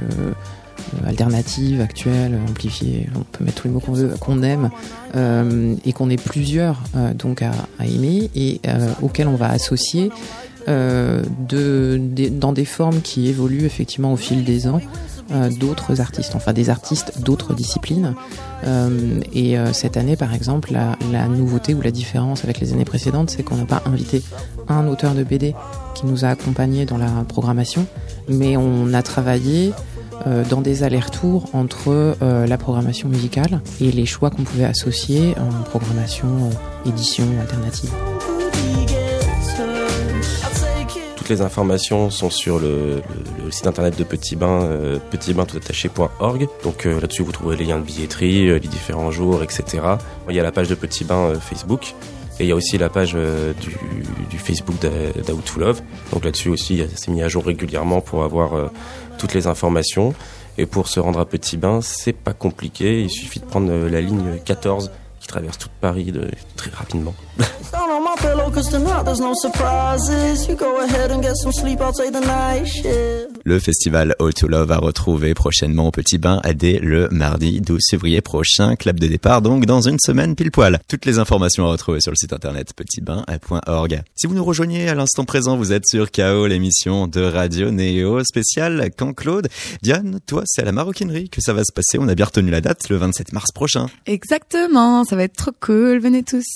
Speaker 6: alternative, actuelle, amplifiée, on peut mettre tous les mots qu'on veut, qu'on aime, euh, et qu'on est plusieurs euh, donc à, aimer et auxquels on va associer de, dans des formes qui évoluent effectivement au fil des ans. d'autres artistes, enfin des artistes d'autres disciplines. et cette année, par exemple, la, la, nouveauté ou la différence avec les années précédentes, c'est qu'on n'a pas invité un auteur de BD qui nous a accompagnés dans la programmation, mais on a travaillé euh, dans des allers-retours entre euh, la programmation musicale et les choix qu'on pouvait associer en programmation euh, édition alternative.
Speaker 4: Toutes les informations sont sur le, site internet de Petit Bain, euh, petitbaintoutattaché.org. Donc là-dessus, vous trouverez les liens de billetterie, les différents jours, etc. Il y a la page de Petit Bain Facebook. Et il y a aussi la page du, du, Facebook d'Out to Love. Donc là-dessus aussi, c'est mis à jour régulièrement pour avoir toutes les informations. Et pour se rendre à Petit Bain, c'est pas compliqué. Il suffit de prendre la ligne 14 qui traverse toute Paris très rapidement.
Speaker 3: Le festival All to Love va retrouver prochainement au Petit Bain dès le mardi 12 février prochain. Clap de départ donc dans une semaine pile poil. Toutes les informations à retrouver sur le site internet petitbain.org. Si vous nous rejoignez à l'instant présent, vous êtes sur KO, l'émission de Radio Néo spéciale Quand Claude. Diane, toi, c'est à la maroquinerie que ça va se passer. On a bien retenu la date, le 27 mars prochain.
Speaker 2: Exactement, ça va être trop cool, venez tous.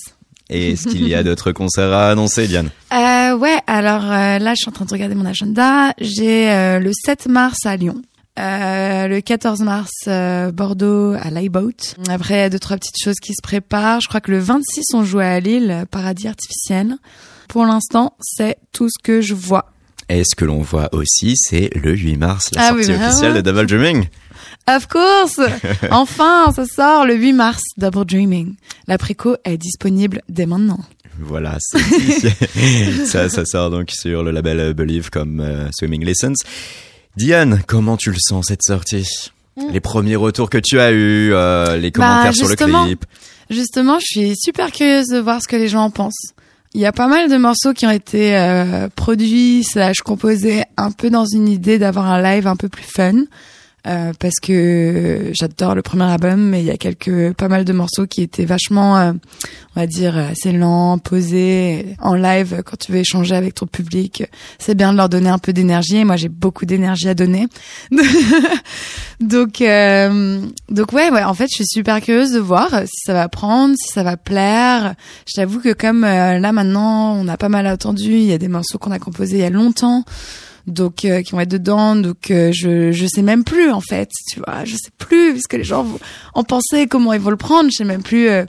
Speaker 3: Et est-ce qu'il y a d'autres concerts à annoncer, Diane?
Speaker 2: Euh, ouais, alors euh, là, je suis en train de regarder mon agenda. J'ai euh, le 7 mars à Lyon. Le 14 mars, Bordeaux à l'iBoat. Après, deux, trois petites choses qui se préparent. Je crois que le 26, on joue à Lille, Paradis Artificiel. Pour l'instant, c'est tout ce que je vois.
Speaker 3: Et ce que l'on voit aussi, c'est le 8 mars, la
Speaker 2: Ah
Speaker 3: sortie officielle de. Double Dreaming.
Speaker 2: Of course Enfin, ça sort le 8 mars, Double Dreaming. La préco est disponible dès maintenant.
Speaker 3: Voilà, ça, ça sort donc sur le label Believe comme euh, Swimming Lessons. Diane, comment tu le sens cette sortie? Les premiers retours que tu as eus, euh, les commentaires
Speaker 2: Bah,
Speaker 3: sur le
Speaker 2: justement,
Speaker 3: clip.
Speaker 2: Justement, je suis super curieuse de voir ce que les gens en pensent. Il y a pas mal de morceaux qui ont été euh, produits slash composés un peu dans une idée d'avoir un live un peu plus fun. Euh, parce que j'adore le premier album, mais il y a quelques pas mal de morceaux qui étaient vachement, euh, on va dire, assez lents, posés. En live, quand tu veux échanger avec ton public, c'est bien de leur donner un peu d'énergie. Et moi, j'ai beaucoup d'énergie à donner. donc, euh, donc ouais, ouais. En fait, je suis super curieuse de voir si ça va prendre, si ça va plaire. Je t'avoue que comme euh, là maintenant, on a pas mal attendu. Il y a des morceaux qu'on a composés il y a longtemps donc euh, qui vont être dedans. Donc euh, je je sais même plus en fait tu vois. Je sais plus ce que les gens vont en penser comment ils vont le prendre. Je sais même plus euh,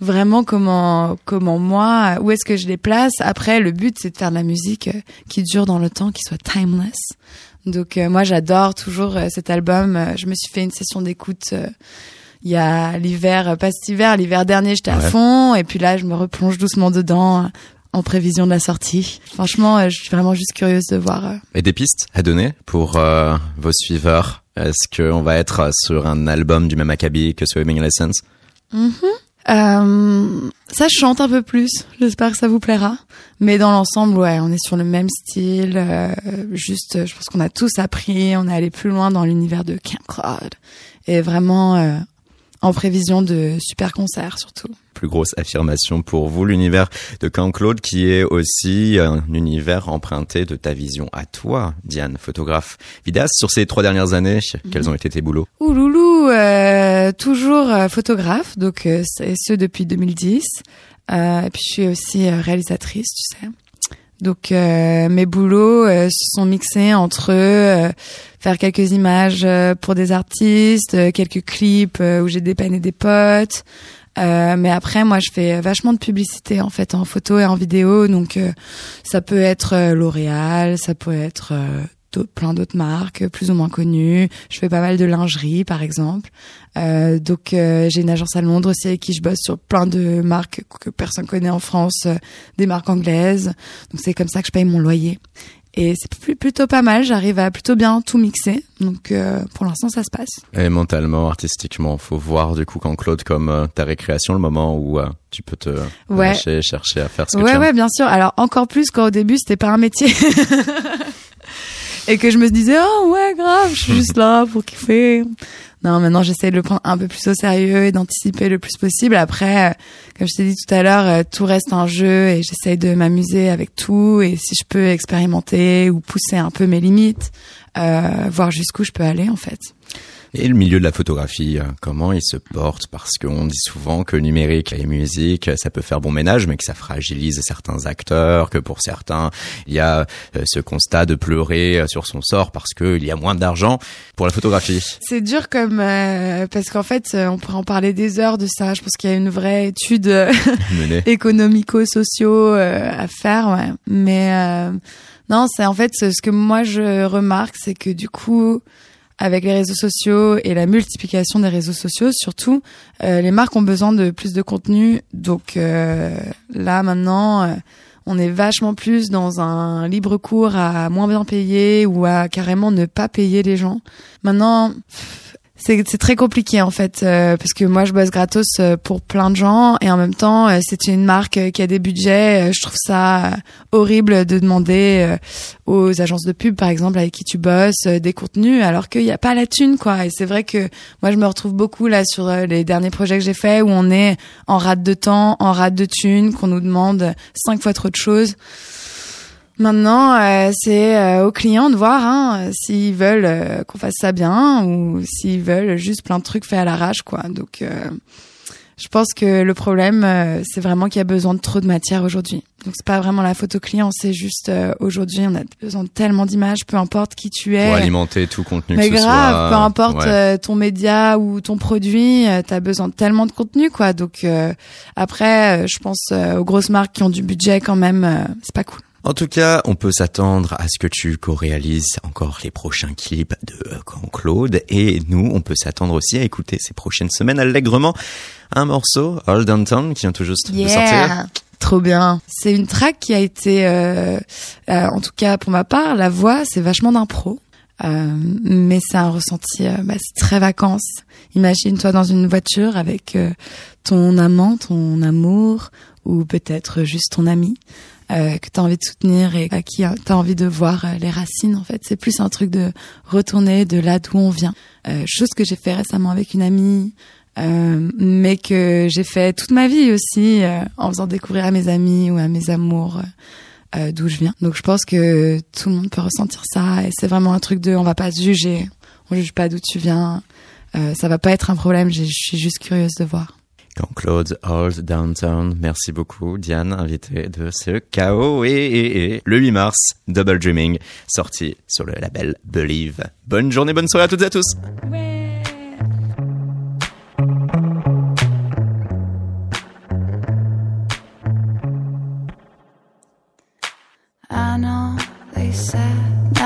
Speaker 2: vraiment comment comment moi où est-ce que je les place. Après le but c'est de faire de la musique qui dure dans le temps qui soit timeless. Donc moi j'adore toujours cet album. Je me suis fait une session d'écoute il y a l'hiver pas cet hiver l'hiver dernier j'étais à
Speaker 3: Ouais.
Speaker 2: fond. Et puis là je me replonge doucement dedans en prévision de la sortie. Franchement, euh, je suis vraiment juste curieuse de voir. euh,
Speaker 3: Et des pistes à donner pour euh, vos suiveurs? Est-ce qu'on va être sur un album du même acabit que Swimming Lessons?
Speaker 2: Euh, ça chante un peu plus. J'espère que ça vous plaira. Mais dans l'ensemble, ouais, on est sur le même style. euh, juste, je pense qu'on a tous appris. On est allé plus loin dans l'univers de Camp Cloud. Et vraiment en prévision de super concerts surtout.
Speaker 3: plus grosse affirmation pour vous, l'univers de Camp Claude, qui est aussi un univers emprunté de ta vision à toi, Diane, photographe, vidéaste. Sur ces trois dernières années, quels ont été tes boulots?
Speaker 2: Ouh loulou, euh, toujours euh, photographe, donc euh, ce depuis 2010. Euh, et puis je suis aussi euh, réalisatrice, tu sais. Donc euh, mes boulots euh, se sont mixés entre euh, faire quelques images euh, pour des artistes, euh, quelques clips euh, où j'ai dépanné des potes. Mais après, moi, je fais vachement de publicité en fait en photo et en vidéo, donc ça peut être L'Oréal, ça peut être plein d'autres marques plus ou moins connues. Je fais pas mal de lingerie, par exemple. Euh, donc euh, j'ai une agence à Londres aussi avec qui je bosse sur plein de marques que personne connaît en France, euh, des marques anglaises. Donc c'est comme ça que je paye mon loyer. Et c'est pl- plutôt pas mal, j'arrive à plutôt bien tout mixer. Donc euh, pour l'instant ça se passe.
Speaker 3: Et mentalement, artistiquement, faut voir du coup Camp Claude comme euh, ta récréation, le moment où euh, tu peux te
Speaker 2: Ouais.
Speaker 3: lâcher, chercher à faire ce que
Speaker 2: Ouais,
Speaker 3: tu aimes.
Speaker 2: ouais, bien sûr. Alors encore plus quand au début c'était pas un métier. Et que je me disais, oh ouais, grave, je suis juste là pour kiffer. Non, maintenant j'essaie de le prendre un peu plus au sérieux et d'anticiper le plus possible. Après, euh, comme je t'ai dit tout à l'heure, euh, tout reste un jeu et j'essaie de m'amuser avec tout. Et si je peux expérimenter ou pousser un peu mes limites, euh, voir jusqu'où je peux aller en fait.
Speaker 3: Et le milieu de la photographie, euh, comment il se porte? Parce qu'on dit souvent que numérique et musique, ça peut faire bon ménage, mais que ça fragilise certains acteurs, que pour certains, il y a euh, ce constat de pleurer euh, sur son sort parce qu'il y a moins d'argent pour la photographie.
Speaker 2: C'est dur comme euh, parce qu'en fait, on pourrait en parler des heures de ça. Je pense qu'il y a une vraie étude euh, à faire, ouais. Mais euh, non, c'est en fait ce que moi je remarque, c'est que du coup, avec les réseaux sociaux et la multiplication des réseaux sociaux, surtout, euh, les marques ont besoin de plus de contenu. Donc euh, là maintenant. euh, on est vachement plus dans un libre cours à moins bien payer ou à carrément ne pas payer les gens. Maintenant, c'est très compliqué en fait euh, parce que moi je bosse gratos euh, pour plein de gens et en même temps euh, c'est une marque euh, qui a des budgets. Je trouve ça horrible de demander aux agences de pub par exemple avec qui tu bosses des contenus alors qu'il n'y a pas la thune quoi. Et c'est vrai que moi je me retrouve beaucoup là sur les derniers projets que j'ai faits où on est en rate de temps, en rate de thunes, qu'on nous demande cinq fois trop de choses. Maintenant, euh, c'est euh, aux clients de voir hein, s'ils veulent euh, qu'on fasse ça bien ou s'ils veulent juste plein de trucs faits à l'arrache, quoi. Donc, euh, je pense que le problème, euh, c'est vraiment qu'il y a besoin de trop de matière aujourd'hui. Donc, c'est pas vraiment la photo client, c'est juste euh, aujourd'hui, on a besoin de tellement d'images, peu importe qui tu es.
Speaker 3: Pour alimenter tout contenu
Speaker 2: Mais
Speaker 3: que ce
Speaker 2: grave,
Speaker 3: soit.
Speaker 2: peu importe
Speaker 3: Ouais.
Speaker 2: ton média ou ton produit, t'as besoin de tellement de contenu, quoi. Donc euh, après, je pense aux grosses marques qui ont du budget quand même, euh, c'est pas cool.
Speaker 3: En tout cas, on peut s'attendre à ce que tu co-réalises encore les prochains clips de Claude et nous, on peut s'attendre aussi à écouter ces prochaines semaines allègrement un morceau, All Downtown, qui vient tout juste de sortir.
Speaker 2: Trop bien. C'est une track qui a été, euh, euh, en tout cas pour ma part, la voix, c'est vachement d'impro. Euh, mais c'est un ressenti, euh, bah, c'est très vacances. Imagine-toi dans une voiture avec euh, ton amant, ton amour, ou peut-être juste ton ami euh, que tu as envie de soutenir et à qui tu as envie de voir euh, les racines. En fait, c'est plus un truc de retourner de là d'où on vient. Euh, chose que j'ai fait récemment avec une amie, euh, mais que j'ai fait toute ma vie aussi euh, en faisant découvrir à mes amis ou à mes amours euh, euh, d'où je viens. Donc je pense que tout le monde peut ressentir ça et c'est vraiment un truc de on va pas se juger, on juge pas d'où tu viens. Euh, ça va pas être un problème, je suis juste curieuse de voir.
Speaker 3: Grand Claude, All Downtown. Merci beaucoup, Diane, invitée de ce chaos. Et, le 8 mars, Double Dreaming, sorti sur le label Believe. Bonne journée, bonne soirée à toutes et à tous.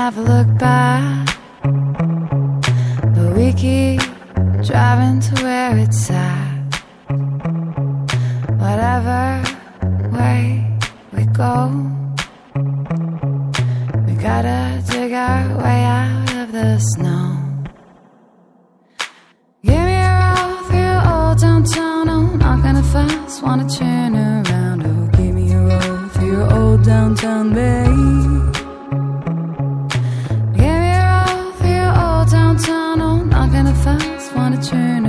Speaker 1: Never look back, but we keep driving to where it's at. Whatever way we go, we gotta dig our way out of the snow. Give me a roll through old downtown. I'm not gonna fuss, wanna turn around. Oh, give me a roll through old downtown, babe. Give me a roll through old downtown. Oh, not gonna fuss, wanna turn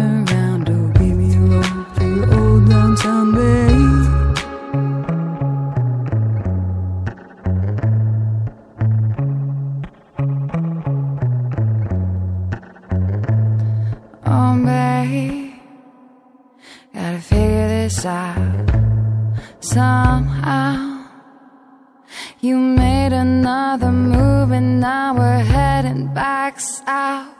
Speaker 1: somehow. You made another move, and now we're heading back south.